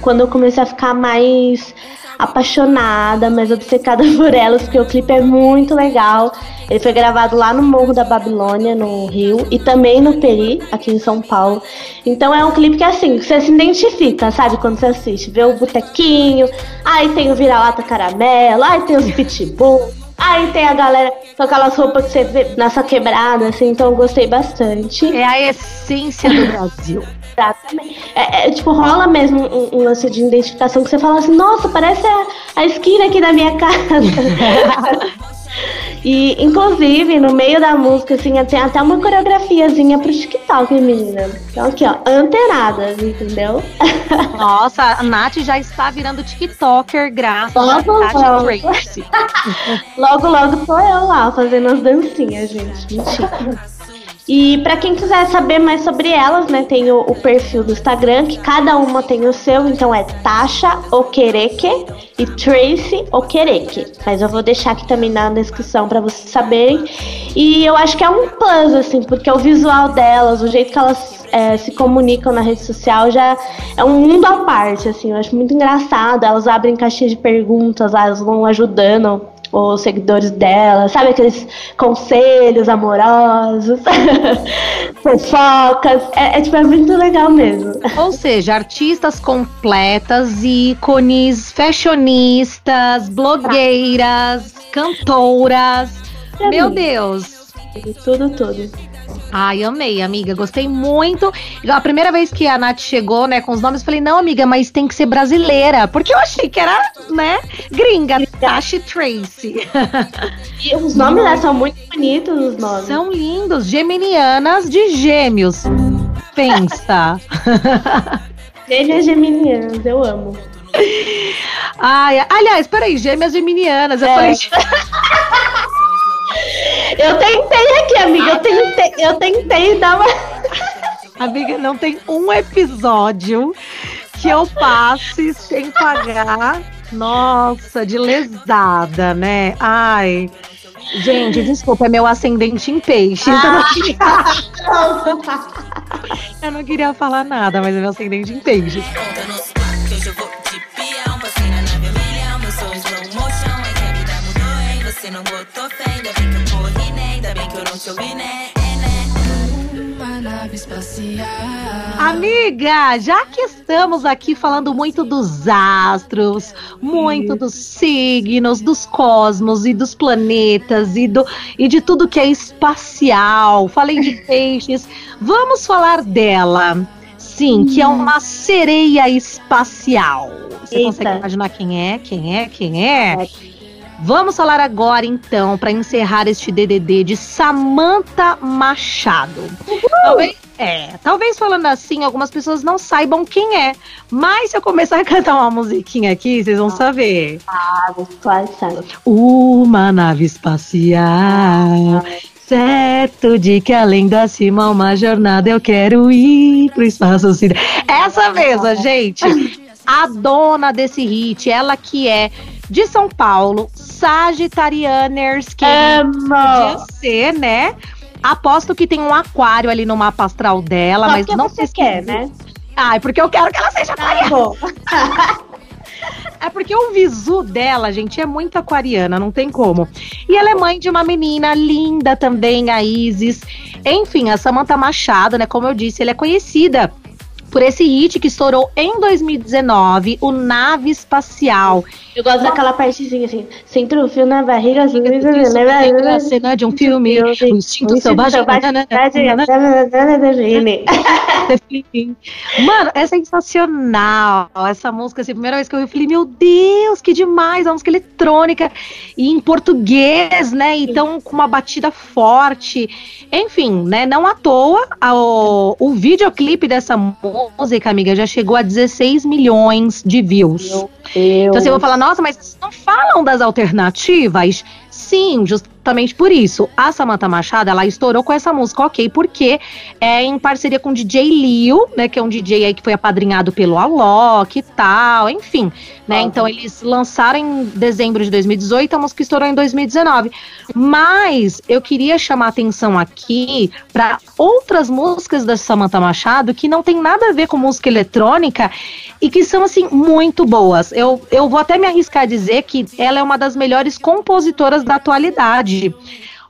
quando eu comecei a ficar mais apaixonada, mais obcecada por elas, porque o clipe é muito legal. Ele foi gravado lá no Morro da Babilônia, no Rio, e também no Peri, aqui em São Paulo. Então é um clipe que assim, você se identifica, sabe, quando você assiste, vê o botequinho, aí tem o vira-lata caramelo, aí tem os pitbull. Aí tem a galera com aquelas roupas que você vê nessa quebrada, assim, então eu gostei bastante. É a essência do Brasil. Exatamente. É, é, tipo, rola mesmo um, um lance de identificação que você fala assim, nossa, parece a, a esquina aqui da minha casa. e, inclusive, no meio da música, assim, tem até uma coreografiazinha pro TikTok, menina. Então aqui, ó, antenadas, entendeu? Nossa, a Nath já está virando TikToker graças a Nath logo. Tracy. Logo, logo tô eu lá fazendo as dancinhas, gente. Mentira. E pra quem quiser saber mais sobre elas, né, tem o, o perfil do Instagram, que cada uma tem o seu, então é Tasha Okereke e Tracy Okereke. Mas eu vou deixar aqui também na descrição pra vocês saberem. E eu acho que é um plus, assim, porque o visual delas, o jeito que elas é, se comunicam na rede social já é um mundo à parte, assim, eu acho muito engraçado. Elas abrem caixinha de perguntas, elas vão ajudando os seguidores dela, sabe aqueles conselhos amorosos, fofocas, é, é, tipo, é muito legal mesmo. Ou seja, artistas completas, ícones, fashionistas, blogueiras, cantoras. Pra Meu mim. Deus. Tudo, tudo. Ai, amei, amiga. Gostei muito. A primeira vez que a Nath chegou, né, com os nomes, eu falei, não, amiga, mas tem que ser brasileira. Porque eu achei que era, né, gringa. Tasha Tracy. E os nomes né, são muito bonitos, os nomes. São lindos. Geminianas de gêmeos. Pensa. Gêmeas geminianas, eu amo. Ai, aliás, peraí, gêmeas geminianas. Eu É. falei, Eu tentei aqui, amiga, eu tentei, eu tentei dar uma... amiga, não tem um episódio que eu passe sem pagar. Nossa, de lesada, né? Ai. Gente, desculpa, é meu ascendente em peixe. Então eu, não queria, eu não queria falar nada, mas é meu ascendente em peixe. Você não botou fé. Ainda bem que eu corri, né? Eu né? É? Uma nave espacial. Amiga, já que estamos aqui falando muito dos astros, muito dos signos, dos cosmos e dos planetas e, do, e de tudo que é espacial, falei de peixes, vamos falar dela. Sim, que é uma sereia espacial. Você Eita. consegue imaginar quem é? Quem é? Quem é? Vamos falar agora, então, para encerrar este DDD de Samantha Machado. Talvez, é, talvez falando assim, algumas pessoas não saibam quem é. Mas se eu começar a cantar uma musiquinha aqui, vocês vão saber. Claro, sabe. Uma nave espacial. Certo de que além da cima uma jornada eu quero ir pro espaço sideral. Essa mesma, gente. A dona desse hit, ela que é de São Paulo, Sagitarianers, que podia Amo! ser, né? Aposto que tem um aquário ali no mapa astral dela, Só mas não você pesquisei. quer, né? Ai, porque eu quero que ela seja aquariana. Bom, É porque o visu dela, gente, é muito aquariana, não tem como. E ela é mãe de uma menina linda também, a Isis. Enfim, a Samantha Machado, né, como eu disse, ela é conhecida por esse hit que estourou em 2019, o Nave Espacial. Eu gosto daquela partezinha assim, sem trufio na barriga, assim, A cena de um filme, o instinto selvagem. Mano, é sensacional essa música. Assim, a primeira vez que eu vi, eu falei, meu Deus, que demais! A música eletrônica e em português, né? Então, com uma batida forte. Enfim, né? Não à toa, o, o videoclipe dessa música, amiga, já chegou a 16 milhões de views. Então você vai falar, nossa, mas vocês não falam das alternativas? Sim, justamente por isso. A Samantha Machado, ela estourou com essa música, ok, porque é em parceria com o DJ Lil, né, que é um DJ aí que foi apadrinhado pelo Alok e tal, enfim, né, então eles lançaram em dezembro de 2018, a música estourou em 2019. Mas eu queria chamar atenção aqui para outras músicas da Samantha Machado que não tem nada a ver com música eletrônica e que são, assim, muito boas. Eu, eu vou até me arriscar a dizer que ela é uma das melhores compositoras da atualidade.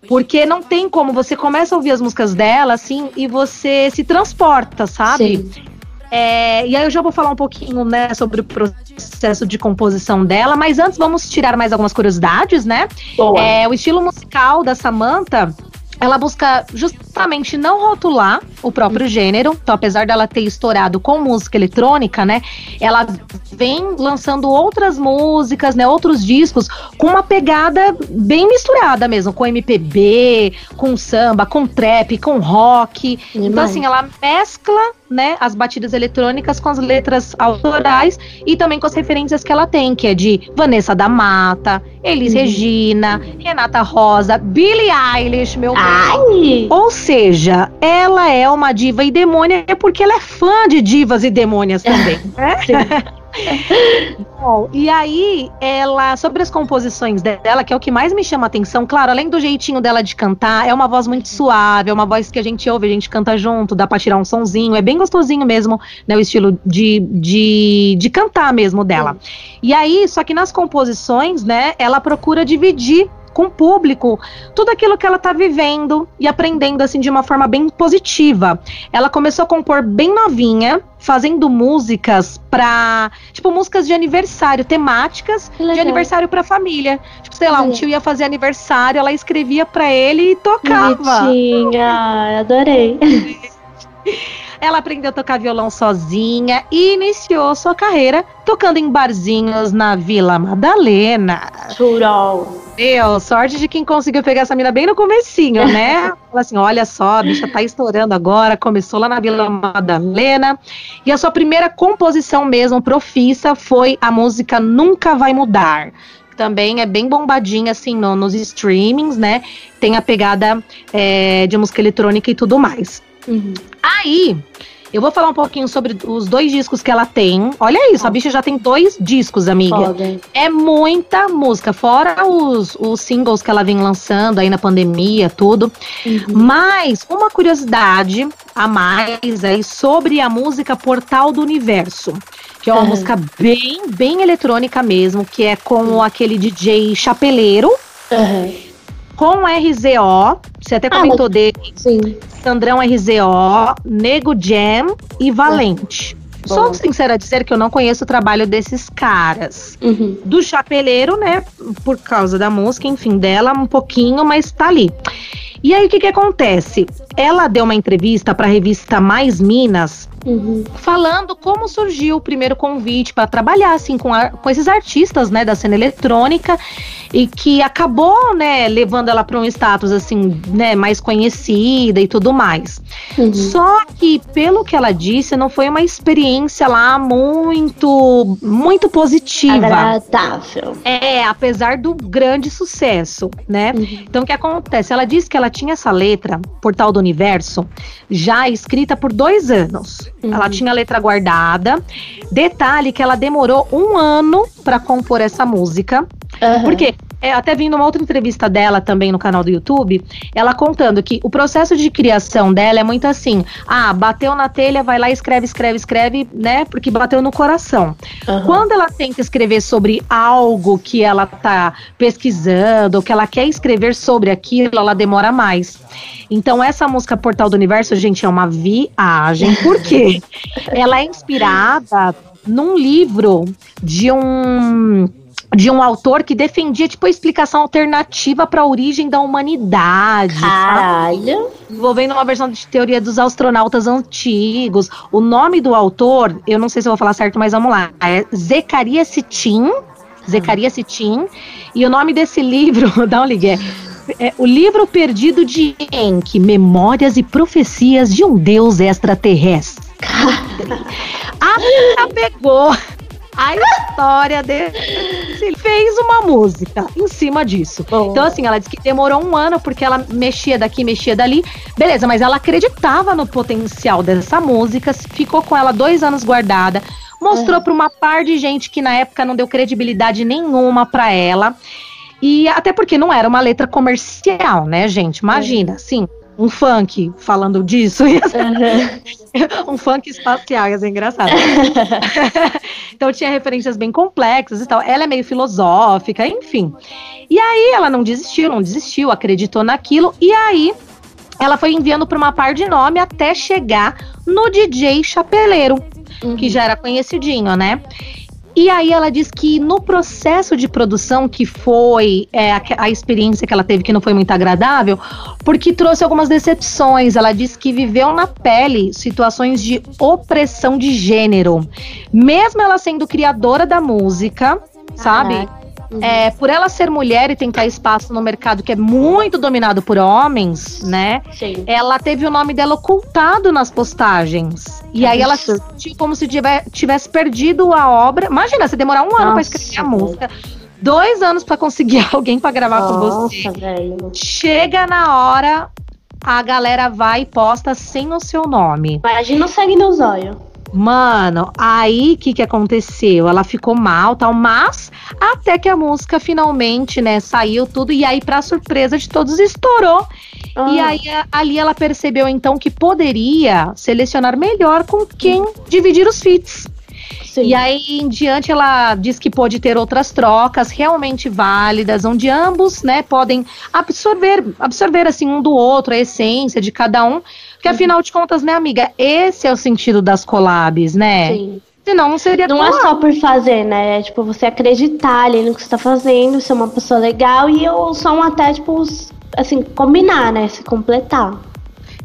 Porque não tem como, você começa a ouvir as músicas dela, assim, e você se transporta, sabe? É, e aí eu já vou falar um pouquinho, né, sobre o processo de composição dela, mas antes vamos tirar mais algumas curiosidades, né? Boa. É, o estilo musical da Samantha, ela busca justamente não rotular o próprio gênero. Então, apesar dela ter estourado com música eletrônica, né? Ela vem lançando outras músicas, né? Outros discos com uma pegada bem misturada mesmo, com MPB, com samba, com trap, com rock. Então, assim, ela mescla, né, as batidas eletrônicas com as letras autorais e também com as referências que ela tem, que é de Vanessa da Mata, Elis Regina, Renata Rosa, Billie Eilish, meu Deus. Ai! Ou seja, ela é uma diva e demônia é porque ela é fã de divas e demônias também, né? Bom, e aí, ela, sobre as composições dela, que é o que mais me chama a atenção, claro, além do jeitinho dela de cantar, é uma voz muito suave, é uma voz que a gente ouve, a gente canta junto, dá pra tirar um sonzinho, é bem gostosinho mesmo, né, o estilo de, de, de cantar mesmo dela. E aí, só que nas composições, né, ela procura dividir com o público tudo aquilo que ela tá vivendo e aprendendo assim de uma forma bem positiva. Ela começou a compor bem novinha, fazendo músicas pra, tipo, músicas de aniversário, temáticas legal. de aniversário pra família. Tipo, sei lá, um tio ia fazer aniversário, ela escrevia pra ele e tocava. Bonitinha, adorei. Ela aprendeu a tocar violão sozinha e iniciou sua carreira tocando em barzinhos na Vila Madalena. Churol. Meu, sorte de quem conseguiu pegar essa mina bem no comecinho, né? Fala assim, olha só, a bicha tá estourando agora, começou lá na Vila Madalena. E a sua primeira composição mesmo, profissa, foi a música Nunca Vai Mudar. Também é bem bombadinha, assim, no- nos streamings, né? Tem a pegada é, de música eletrônica e tudo mais. Uhum. Aí, eu vou falar um pouquinho sobre os dois discos que ela tem. Olha isso, a bicha já tem dois discos, amiga. Foda. É muita música, fora os, os singles que ela vem lançando aí na pandemia, tudo. Uhum. Mas uma curiosidade a mais aí sobre a música Portal do Universo. Que é uma Aham. música bem, bem eletrônica mesmo, que é com aquele DJ Chapeleiro, Aham. Com RZO. Você até Ah, comentou dele, Sim. Sandrão RZO, Nego Jam e Valente. Bom. Sou sincera a dizer que eu não conheço o trabalho desses caras Uhum. do Chapeleiro, né? Por causa da música, enfim, dela um pouquinho, mas tá ali. E aí o que que acontece? Ela deu uma entrevista para a revista Mais Minas, Uhum. falando como surgiu o primeiro convite para trabalhar assim com, a- com esses artistas, né, da cena eletrônica e que acabou, né, levando ela para um status assim, né, mais conhecida e tudo mais. Uhum. Só que, pelo que ela disse, não foi uma experiência lá muito, muito positiva. Agradável. É, apesar do grande sucesso, né? Uhum. Então, o que acontece? Ela disse que ela tinha essa letra, Portal do Universo, já escrita por dois anos. Uhum. Ela tinha a letra guardada. Detalhe que ela demorou um ano para compor essa música. Aham. Por quê? é, até vindo uma outra entrevista dela também no canal do YouTube, ela contando que o processo de criação dela é muito assim: ah, bateu na telha, vai lá, escreve, escreve, escreve, né? Porque bateu no coração. Aham. Quando ela tenta escrever sobre algo que ela tá pesquisando, ou que ela quer escrever sobre aquilo, ela demora mais. Então, essa música Portal do Universo, gente, é uma viagem. Por quê? ela é inspirada num livro de um de um autor que defendia tipo a explicação alternativa para a origem da humanidade? Caralho. envolvendo uma versão de teoria dos astronautas antigos. O nome do autor, eu não sei se eu vou falar certo, mas vamos lá. É Zecaria Citin. Zecaria Citin. E o nome desse livro, dá um ligué. É o livro perdido de Enki, Memórias e Profecias de um Deus Extraterrestre. A menina pegou a história dele fez uma música em cima disso. Bom. Então, assim, ela disse que demorou um ano porque ela mexia daqui, mexia dali. Beleza, mas ela acreditava no potencial dessa música, ficou com ela dois anos guardada, mostrou pra uma par de gente que na época não deu credibilidade nenhuma pra ela. E até porque não era uma letra comercial, né, gente? Imagina, assim, um funk falando disso. Aham. um funk espacial, ia ser engraçado. então tinha referências bem complexas e tal. Ela é meio filosófica, enfim. E aí ela não desistiu, não desistiu, acreditou naquilo. E aí ela foi enviando para uma par de nome até chegar no DJ Chapeleiro, que já era conhecidinho, né? E aí ela diz que no processo de produção, que foi é, a, a experiência que ela teve que não foi muito agradável, porque trouxe algumas decepções. Ela diz que viveu na pele situações de opressão de gênero. Mesmo ela sendo criadora da música, sabe? É, por ela ser mulher e tentar espaço no mercado que é muito dominado por homens, né? Sim. Ela teve o nome dela ocultado nas postagens. E aí ela se sentiu como se tivesse perdido a obra. Imagina, você demorar um ano Nossa, escrever a música, dois anos pra conseguir alguém pra gravar com você. Nossa, velho. Chega na hora, a galera vai e posta sem o seu nome. Imagina o sangue no zóio. Mano, aí o que, que aconteceu? Ela ficou mal, tal, mas até que a música finalmente, né, saiu tudo, e aí, pra surpresa de todos, estourou. E Ah. aí, a- ali ela percebeu então que poderia selecionar melhor com quem dividir os feats. Sim. E aí em diante ela diz que pode ter outras trocas realmente válidas, onde ambos, né, podem absorver, absorver assim um do outro, a essência de cada um. Porque afinal de contas, né, amiga, esse é o sentido das collabs, né? Sim. Senão não seria Não é só por fazer, né? É tipo você acreditar ali no que você tá fazendo, ser uma pessoa legal e o som até, tipo, s- assim, combinar, né? Se completar.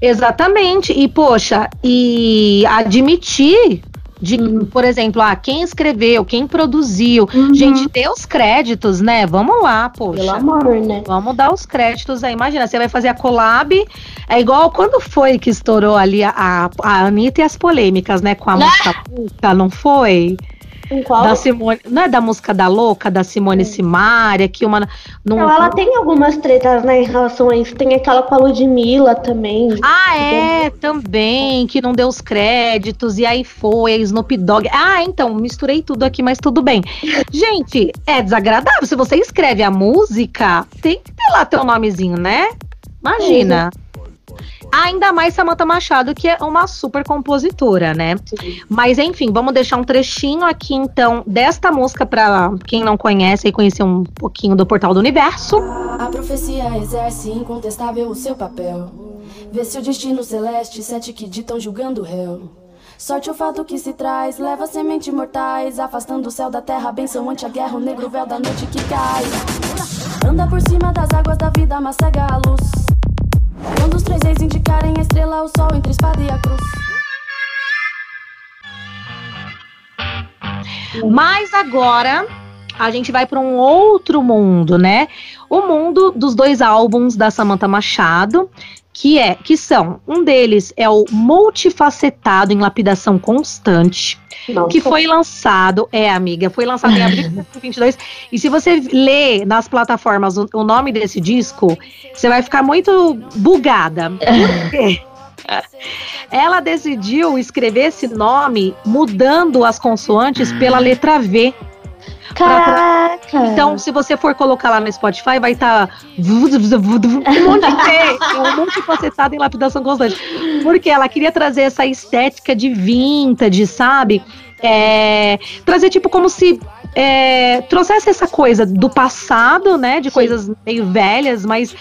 Exatamente. E, poxa, e admitir de, Uhum. por exemplo, ah, quem escreveu, quem produziu. Uhum. Gente, dê os créditos, né? Vamos lá, poxa. Pelo amor, né? Vamos dar os créditos aí. Imagina, você vai fazer a collab. É igual quando foi que estourou ali a, a, a Anitta e as polêmicas, né? Com a música Puta, não foi? Qual? Da Simone. Não é da música da louca, da Simone Simaria, que uma. Não, Não, ela tem algumas tretas, né, em relação a isso. Tem aquela com a Ludmilla também. Ah, é, também, que não deu os créditos, e aí foi, a Snoop Dogg. Ah, então, misturei tudo aqui, mas tudo bem. Gente, é desagradável. Se você escreve a música, tem que ter lá teu nomezinho, né? Imagina. Ainda mais Samantha Machado, que é uma super compositora, né? Mas enfim, vamos deixar um trechinho aqui então desta música pra quem não conhece e conhecer um pouquinho do Portal do Universo. A profecia exerce incontestável o seu papel. Vê se o destino celeste, sete que ditam julgando o réu. Sorte o fato que se traz, leva semente mortais, afastando o céu da terra, benção ante a guerra, o negro véu da noite que cai. Anda por cima das águas da vida, mas cega a luz. Quando os três reis indicarem a estrela, o sol entre a espada e a cruz. Mas agora a gente vai para um outro mundo, né? O mundo dos dois álbuns da Samantha Machado, que é, que são, um deles é o Multifacetado em Lapidação Constante, Nossa. que foi lançado, é amiga, foi lançado em abril de 2022. E se você ler nas plataformas o, o nome desse disco, você vai ficar muito bugada. Por quê? Ela decidiu escrever esse nome mudando as consoantes pela letra V. Caraca! Então, se você for colocar lá no Spotify, vai estar tá um monte de um monte facetado em lapidação constante. Porque ela queria trazer essa estética de vintage, sabe? É, trazer tipo como se é, trouxesse essa coisa do passado, né? De Sim. coisas meio velhas, mas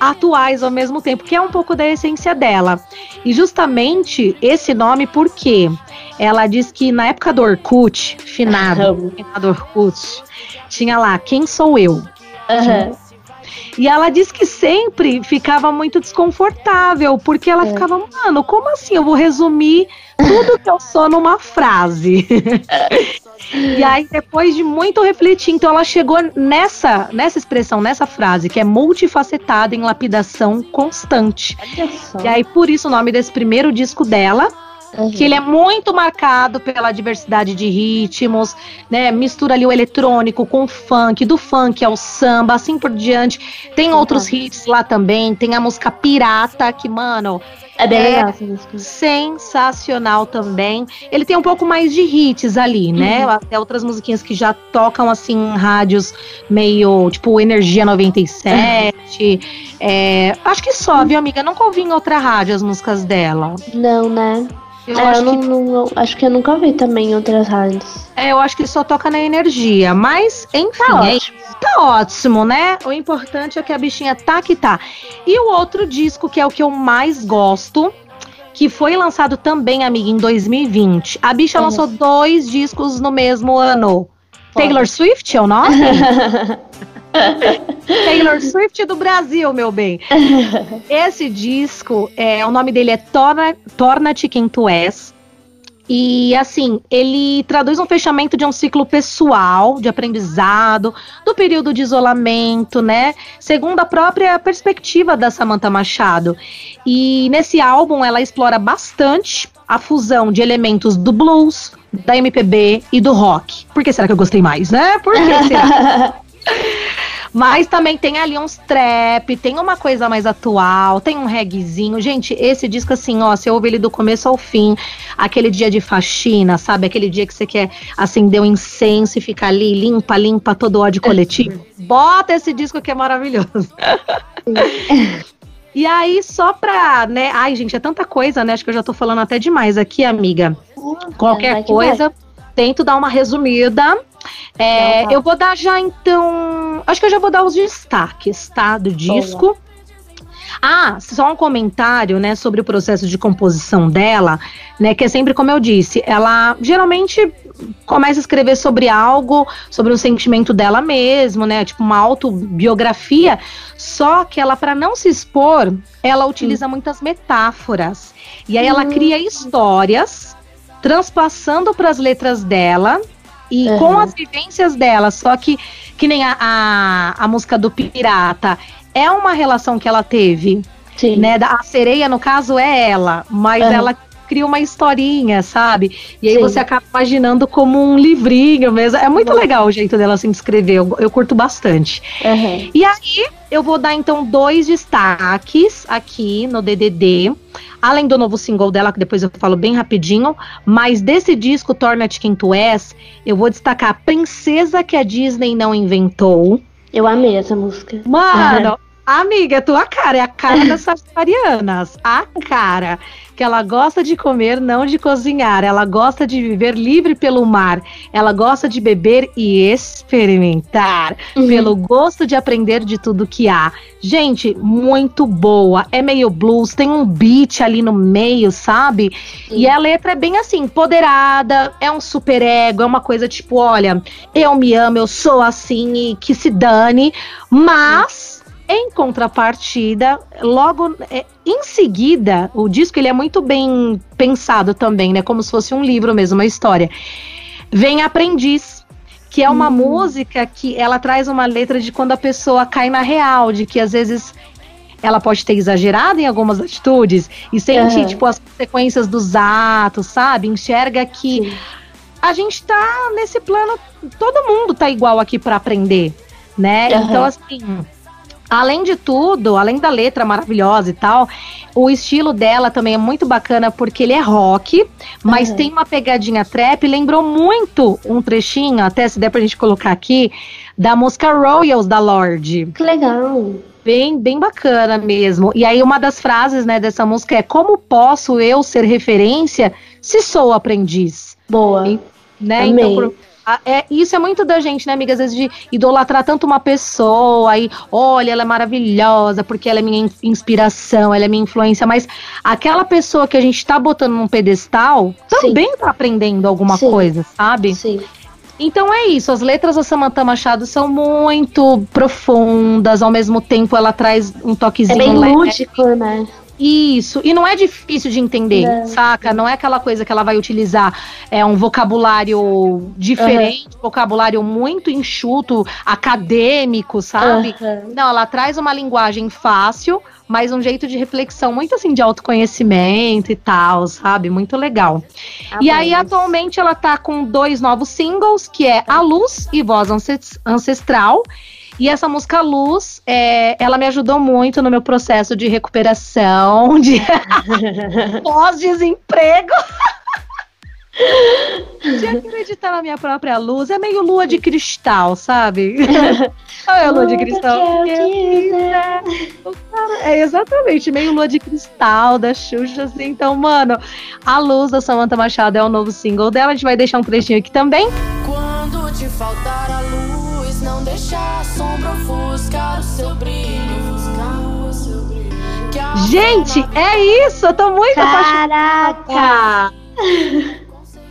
atuais ao mesmo tempo, que é um pouco da essência dela. E justamente esse nome, por quê? Ela diz que na época do Orkut, finado, finado Orkut, tinha lá, quem sou eu? Uhum. E ela diz que sempre ficava muito desconfortável, porque ela é. ficava, mano, como assim eu vou resumir tudo que eu sou numa frase? e aí, depois de muito refletir, então ela chegou nessa, nessa expressão, nessa frase, que é multifacetada em lapidação constante. E aí, por isso, o nome desse primeiro disco dela Uhum. Que ele é muito marcado pela diversidade de ritmos, né? Mistura ali o eletrônico com o funk, do funk ao samba, assim por diante. Tem uhum. outros hits lá também, tem a música Pirata, que, mano, é bem é legal essa música. Sensacional também. Ele tem um pouco mais de hits ali, né? Uhum. Até outras musiquinhas que já tocam assim em rádios meio tipo Energia 97. Uhum. É, acho que só, viu, amiga? Nunca ouvi em outra rádio as músicas dela. Não, né? Eu, é, acho, eu que... não, acho que eu nunca vi também em outras rádios. É, eu acho que só toca na energia. Mas, enfim, tá é, ótimo. tá ótimo, né? O importante é que a bichinha tá que tá. E o outro disco, que é o que eu mais gosto, que foi lançado também, amiga, em 2020. A bicha uhum. lançou dois discos no mesmo ano. Pode. Taylor Swift é o nome? Taylor Swift do Brasil, meu bem. Esse disco, é, o nome dele é Torna, Torna-te Quem Tu És. E assim, ele traduz um fechamento de um ciclo pessoal, de aprendizado, do período de isolamento, né? Segundo a própria perspectiva da Samantha Machado. E nesse álbum ela explora bastante a fusão de elementos do blues, da MPB e do rock. Por que será que eu gostei mais, né? Por que será? Mas também tem ali uns trap, tem uma coisa mais atual, tem um reggaezinho. Gente, esse disco, assim, ó, você ouve ele do começo ao fim, aquele dia de faxina, sabe? Aquele dia que você quer acender um incenso e ficar ali, limpa, limpa todo o ódio coletivo. Bota esse disco que é maravilhoso. E aí, só pra, né? Ai, gente, é tanta coisa, né? Acho que eu já tô falando até demais aqui, amiga. Qualquer coisa, tento dar uma resumida é, eu vou dar já então. Acho que eu já vou dar os destaques, tá? Do disco. Ah, só um comentário, né, sobre o processo de composição dela, né, que é sempre como eu disse, ela geralmente começa a escrever sobre algo, sobre o sentimento dela mesmo, né, tipo uma autobiografia, só que ela para não se expor, ela utiliza hum. muitas metáforas. E aí ela hum. cria histórias transpassando para as letras dela e uhum. com as vivências dela, só que que nem a, a, a, música do Pirata é uma relação que ela teve, Sim. né? A sereia, no caso, é ela, mas uhum. ela cria uma historinha, sabe? E aí Sim. você acaba imaginando como um livrinho mesmo. É muito uhum. legal o jeito dela se inscrever, eu, eu curto bastante. E aí, eu vou dar então dois destaques aqui no DDD. Além do novo single dela, que depois eu falo bem rapidinho, mas desse disco, Torna-te Quem Tu És, eu vou destacar Princesa que a Disney não inventou. Eu amei essa música. Mano, amiga, tua cara é a cara das sagitarianas. A cara que ela gosta de comer, não de cozinhar. Ela gosta de viver livre pelo mar. Ela gosta de beber e experimentar, uhum. pelo gosto de aprender de tudo que há. Gente, muito boa. É meio blues, tem um beat ali no meio, sabe? Sim. E a letra é bem assim, empoderada, é um super ego, é uma coisa tipo, olha, eu me amo, eu sou assim e que se dane, mas em contrapartida, logo é, em seguida, o disco ele é muito bem pensado também, né? Como se fosse um livro mesmo, uma história. Vem Aprendiz, que é uma hum. música que ela traz uma letra de quando a pessoa cai na real, de que às vezes ela pode ter exagerado em algumas atitudes e sente, uhum. tipo, as consequências dos atos, sabe? Enxerga que Sim. a gente tá nesse plano, todo mundo tá igual aqui para aprender, né? Uhum. Então, assim Além de tudo, além da letra maravilhosa e tal, o estilo dela também é muito bacana porque ele é rock, mas Uhum. tem uma pegadinha trap. Lembrou muito um trechinho, até se der pra gente colocar aqui, da música Royals da Lorde. Que legal. Bem, bem bacana mesmo. E aí, uma das frases né, dessa música é: Como posso eu ser referência se sou aprendiz? Boa. E- Né? Amei. Então, por- é, isso é muito da gente, né, amiga? Às vezes de idolatrar tanto uma pessoa, aí, olha, ela é maravilhosa, porque ela é minha in- inspiração, ela é minha influência, mas aquela pessoa que a gente tá botando num pedestal Sim. também tá aprendendo alguma Sim. coisa, sabe? Sim. Então é isso, as letras da Samantha Machado são muito profundas, ao mesmo tempo ela traz um É toquezinho bem leve. lúdico, né? Isso, e não é difícil de entender, Não. saca? Não é aquela coisa que ela vai utilizar é um vocabulário diferente, vocabulário muito enxuto, acadêmico, sabe? Aham. Não, ela traz uma linguagem fácil, mas um jeito de reflexão muito assim de autoconhecimento e tal, sabe? Muito legal. E aí, atualmente, ela tá com dois novos singles, que é A Luz e Voz Ances- Ancestral. E essa música Luz, é, ela me ajudou muito no meu processo de recuperação, de pós-desemprego. de acreditar na minha própria luz. É meio lua de cristal, sabe? Não é lua de cristal. É exatamente, meio lua de cristal da Xuxa, assim. Então, mano, a luz da Samantha Machado é o novo single dela. A gente vai deixar um trechinho aqui também. Quando te faltar Gente, é isso! Eu tô muito apaixonada. Caraca!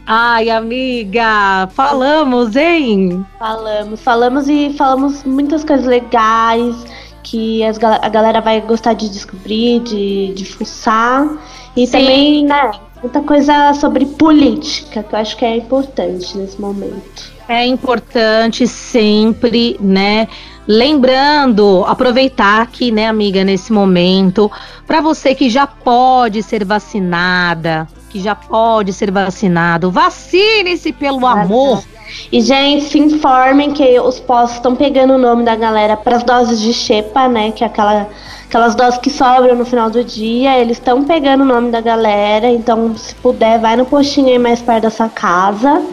Ai, amiga, falamos, hein? Falamos, falamos e falamos muitas coisas legais que as a galera vai gostar de descobrir, de, de fuçar. E Sim. também, né, muita coisa sobre política, que eu acho que é importante nesse momento. É importante sempre, né? Lembrando, aproveitar aqui, né, amiga, nesse momento, para você que já pode ser vacinada, que já pode ser vacinado, vacine-se pelo amor. E, gente, se informem que os postos estão pegando o nome da galera para as doses de xepa, né? Que é aquela, aquelas doses que sobram no final do dia. Eles estão pegando o nome da galera. Então, se puder, vai no postinho aí mais perto da sua casa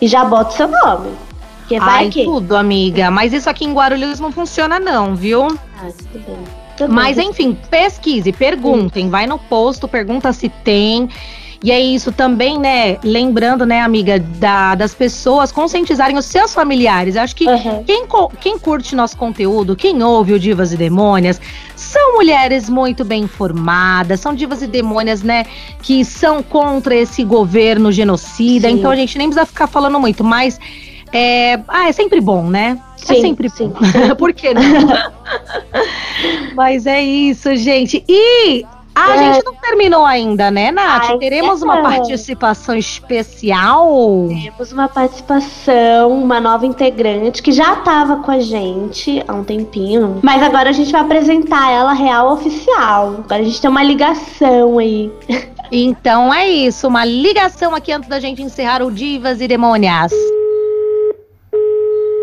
e já bota o seu nome. Porque vai Ai, que. tudo, amiga. Mas isso aqui em Guarulhos não funciona, não, viu? Ah, tudo bem. Tudo Mas bem. enfim, pesquise, perguntem, vai no posto, pergunta se tem. E é isso também, né? Lembrando, né, amiga, da- das pessoas conscientizarem os seus familiares. Eu acho que Aham. quem, quem curte nosso conteúdo, quem ouve o Divas e Demônias, são mulheres muito bem informadas, são divas e demônias, né, que são contra esse governo genocida. Sim. Então a gente nem precisa ficar falando muito, mas é, ah, é sempre bom, né? é Sim, sempre sim. bom. Por que não? mas é isso, gente. E a É. gente não terminou ainda, né, Nath? Ai, Teremos uma não. participação especial. Temos uma participação, uma nova integrante que já estava com a gente há um tempinho. Mas agora a gente vai apresentar ela real oficial. Agora a gente tem uma ligação aí. Então é isso, uma ligação aqui antes da gente encerrar o Divas e Demônias.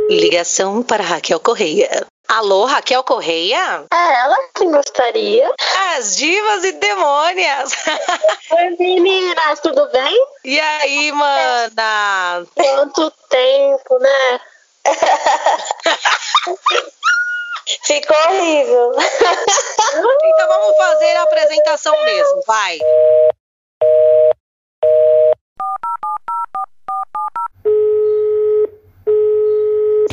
Ligação para Raquel Correia. Alô, Raquel Correia? É, ela sim gostaria. As divas e demônias. Oi, meninas, tudo bem? E aí, mana? Quanto tempo, né? Ficou horrível. Então vamos fazer a apresentação mesmo, vai.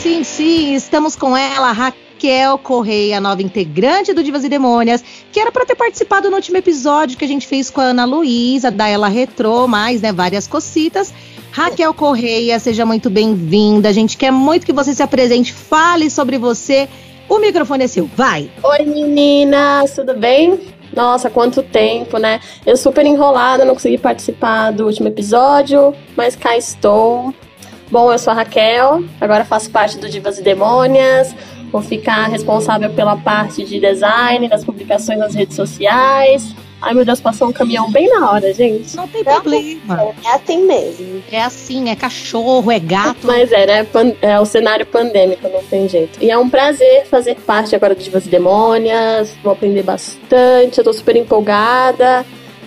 Sim, sim, estamos com ela, Raquel Correia, nova integrante do Divas e Demônias, que era para ter participado no último episódio que a gente fez com a Ana Luísa, da Ela Retrô, mais, né, várias cocitas. Raquel Correia, seja muito bem-vinda. A gente quer muito que você se apresente, fale sobre você. O microfone é seu, vai! Oi, meninas, tudo bem? Nossa, quanto tempo, né? Eu super enrolada, não consegui participar do último episódio, mas cá estou. Bom, eu sou a Raquel, agora faço parte do Divas e Demônias. Vou ficar responsável pela parte de design, das publicações nas redes sociais. Ai meu Deus, passou um caminhão bem na hora, gente. Não tem problema. É assim mesmo. É assim, é cachorro, é gato. Mas é, né? É o cenário pandêmico, não tem jeito. E é um prazer fazer parte agora do Divas e Demônias. Vou aprender bastante. Eu tô super empolgada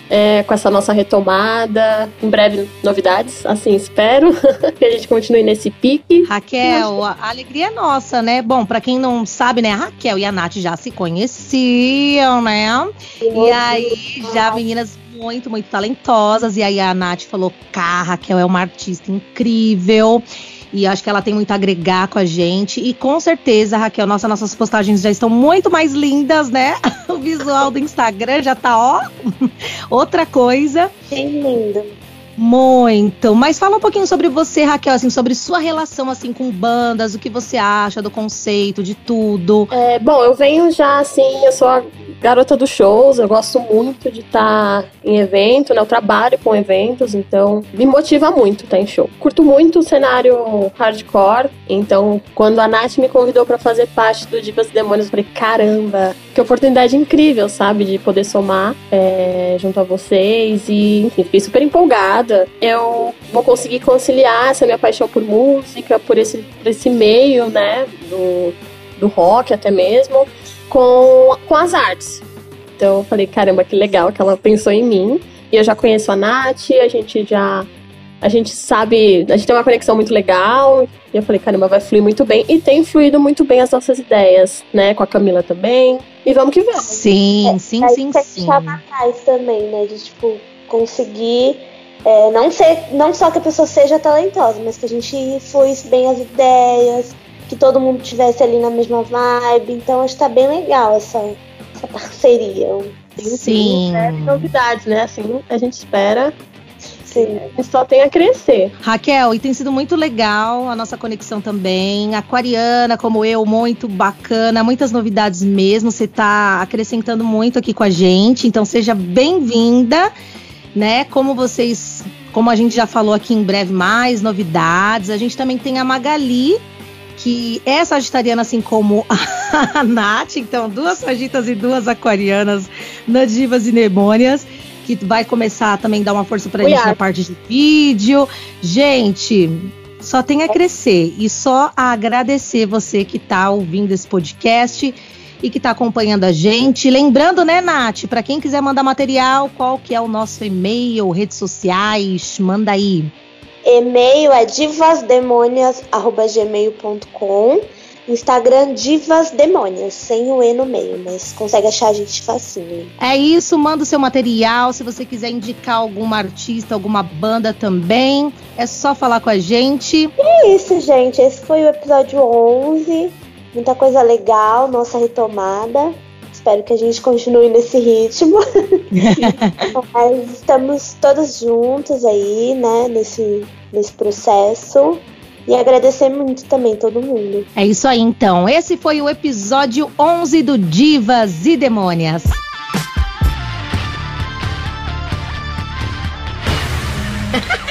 é, com essa nossa retomada. Em breve, novidades, assim espero. que a gente continue nesse pique. Raquel, a a alegria é nossa, né? Bom, pra quem não sabe, né? A Raquel e a Nath já se conheciam, né? E aí, já meninas muito, muito talentosas. E aí a Nath falou: cá, Raquel é uma artista incrível. E acho que ela tem muito a agregar com a gente. E com certeza, Raquel, nossa, nossas postagens já estão muito mais lindas, né? O visual do Instagram já tá, ó, outra coisa. Que lindo. Muito. Mas fala um pouquinho sobre você, Raquel, assim, sobre sua relação assim com bandas, o que você acha do conceito, de tudo. É, bom, eu venho já assim, eu sou a garota dos shows, eu gosto muito de estar em evento, né? Eu trabalho com eventos, então me motiva muito estar em show. Curto muito o cenário hardcore, então quando a Nath me convidou pra fazer parte do Divas e Demônios, eu falei, caramba, que oportunidade incrível, sabe? De poder somar é, junto a vocês e, enfim, fiquei super empolgada. Eu vou conseguir conciliar essa minha paixão por música, por esse, por esse meio, né? Do, do rock até mesmo com, com as artes. Então eu falei, caramba, que legal que ela pensou em mim. E eu já conheço a Nath, a gente já. A gente sabe, a gente tem uma conexão muito legal. E eu falei, caramba, vai fluir muito bem. E tem fluído muito bem as nossas ideias, né? Com a Camila também. E vamos que vamos. Sim, sim, É sim, sim. chama mais também, né? De tipo, conseguir é, não ser, não só que a pessoa seja talentosa, mas que a gente fluísse bem as ideias, que todo mundo tivesse ali na mesma vibe. Então acho que tá bem legal essa, essa parceria. Sim. É, novidades, né? Assim, a gente espera. Sim. E só tem a crescer. Raquel, e tem sido muito legal a nossa conexão também. Aquariana, como eu, muito bacana, muitas novidades mesmo. Você tá acrescentando muito aqui com a gente, então seja bem-vinda, né? Como vocês, como a gente já falou aqui em breve, mais novidades. A gente também tem a Magali, que é sagitariana, assim como a Nath, então duas sagitas e duas aquarianas no Divas e Demônias, que vai começar também a dar uma força pra Oi, gente na Ar. parte de vídeo. Gente, só tem a crescer e só a agradecer você que tá ouvindo esse podcast e que tá acompanhando a gente. Lembrando, né, Nath, para quem quiser mandar material, qual que é o nosso e-mail, redes sociais, manda aí. E-mail é divasdemônias.gmail.com Instagram Divas Demônias, sem o E no meio, mas consegue achar a gente facinho. É isso, manda o seu material. Se você quiser indicar alguma artista, alguma banda também, é só falar com a gente. É isso, gente. Esse foi o episódio 11. Muita coisa legal, nossa retomada. Espero que a gente continue nesse ritmo. Mas estamos todos juntos aí, né, nesse, nesse processo. E agradecer muito também todo mundo. É isso aí, então. Esse foi o episódio 11 do Divas e Demônias.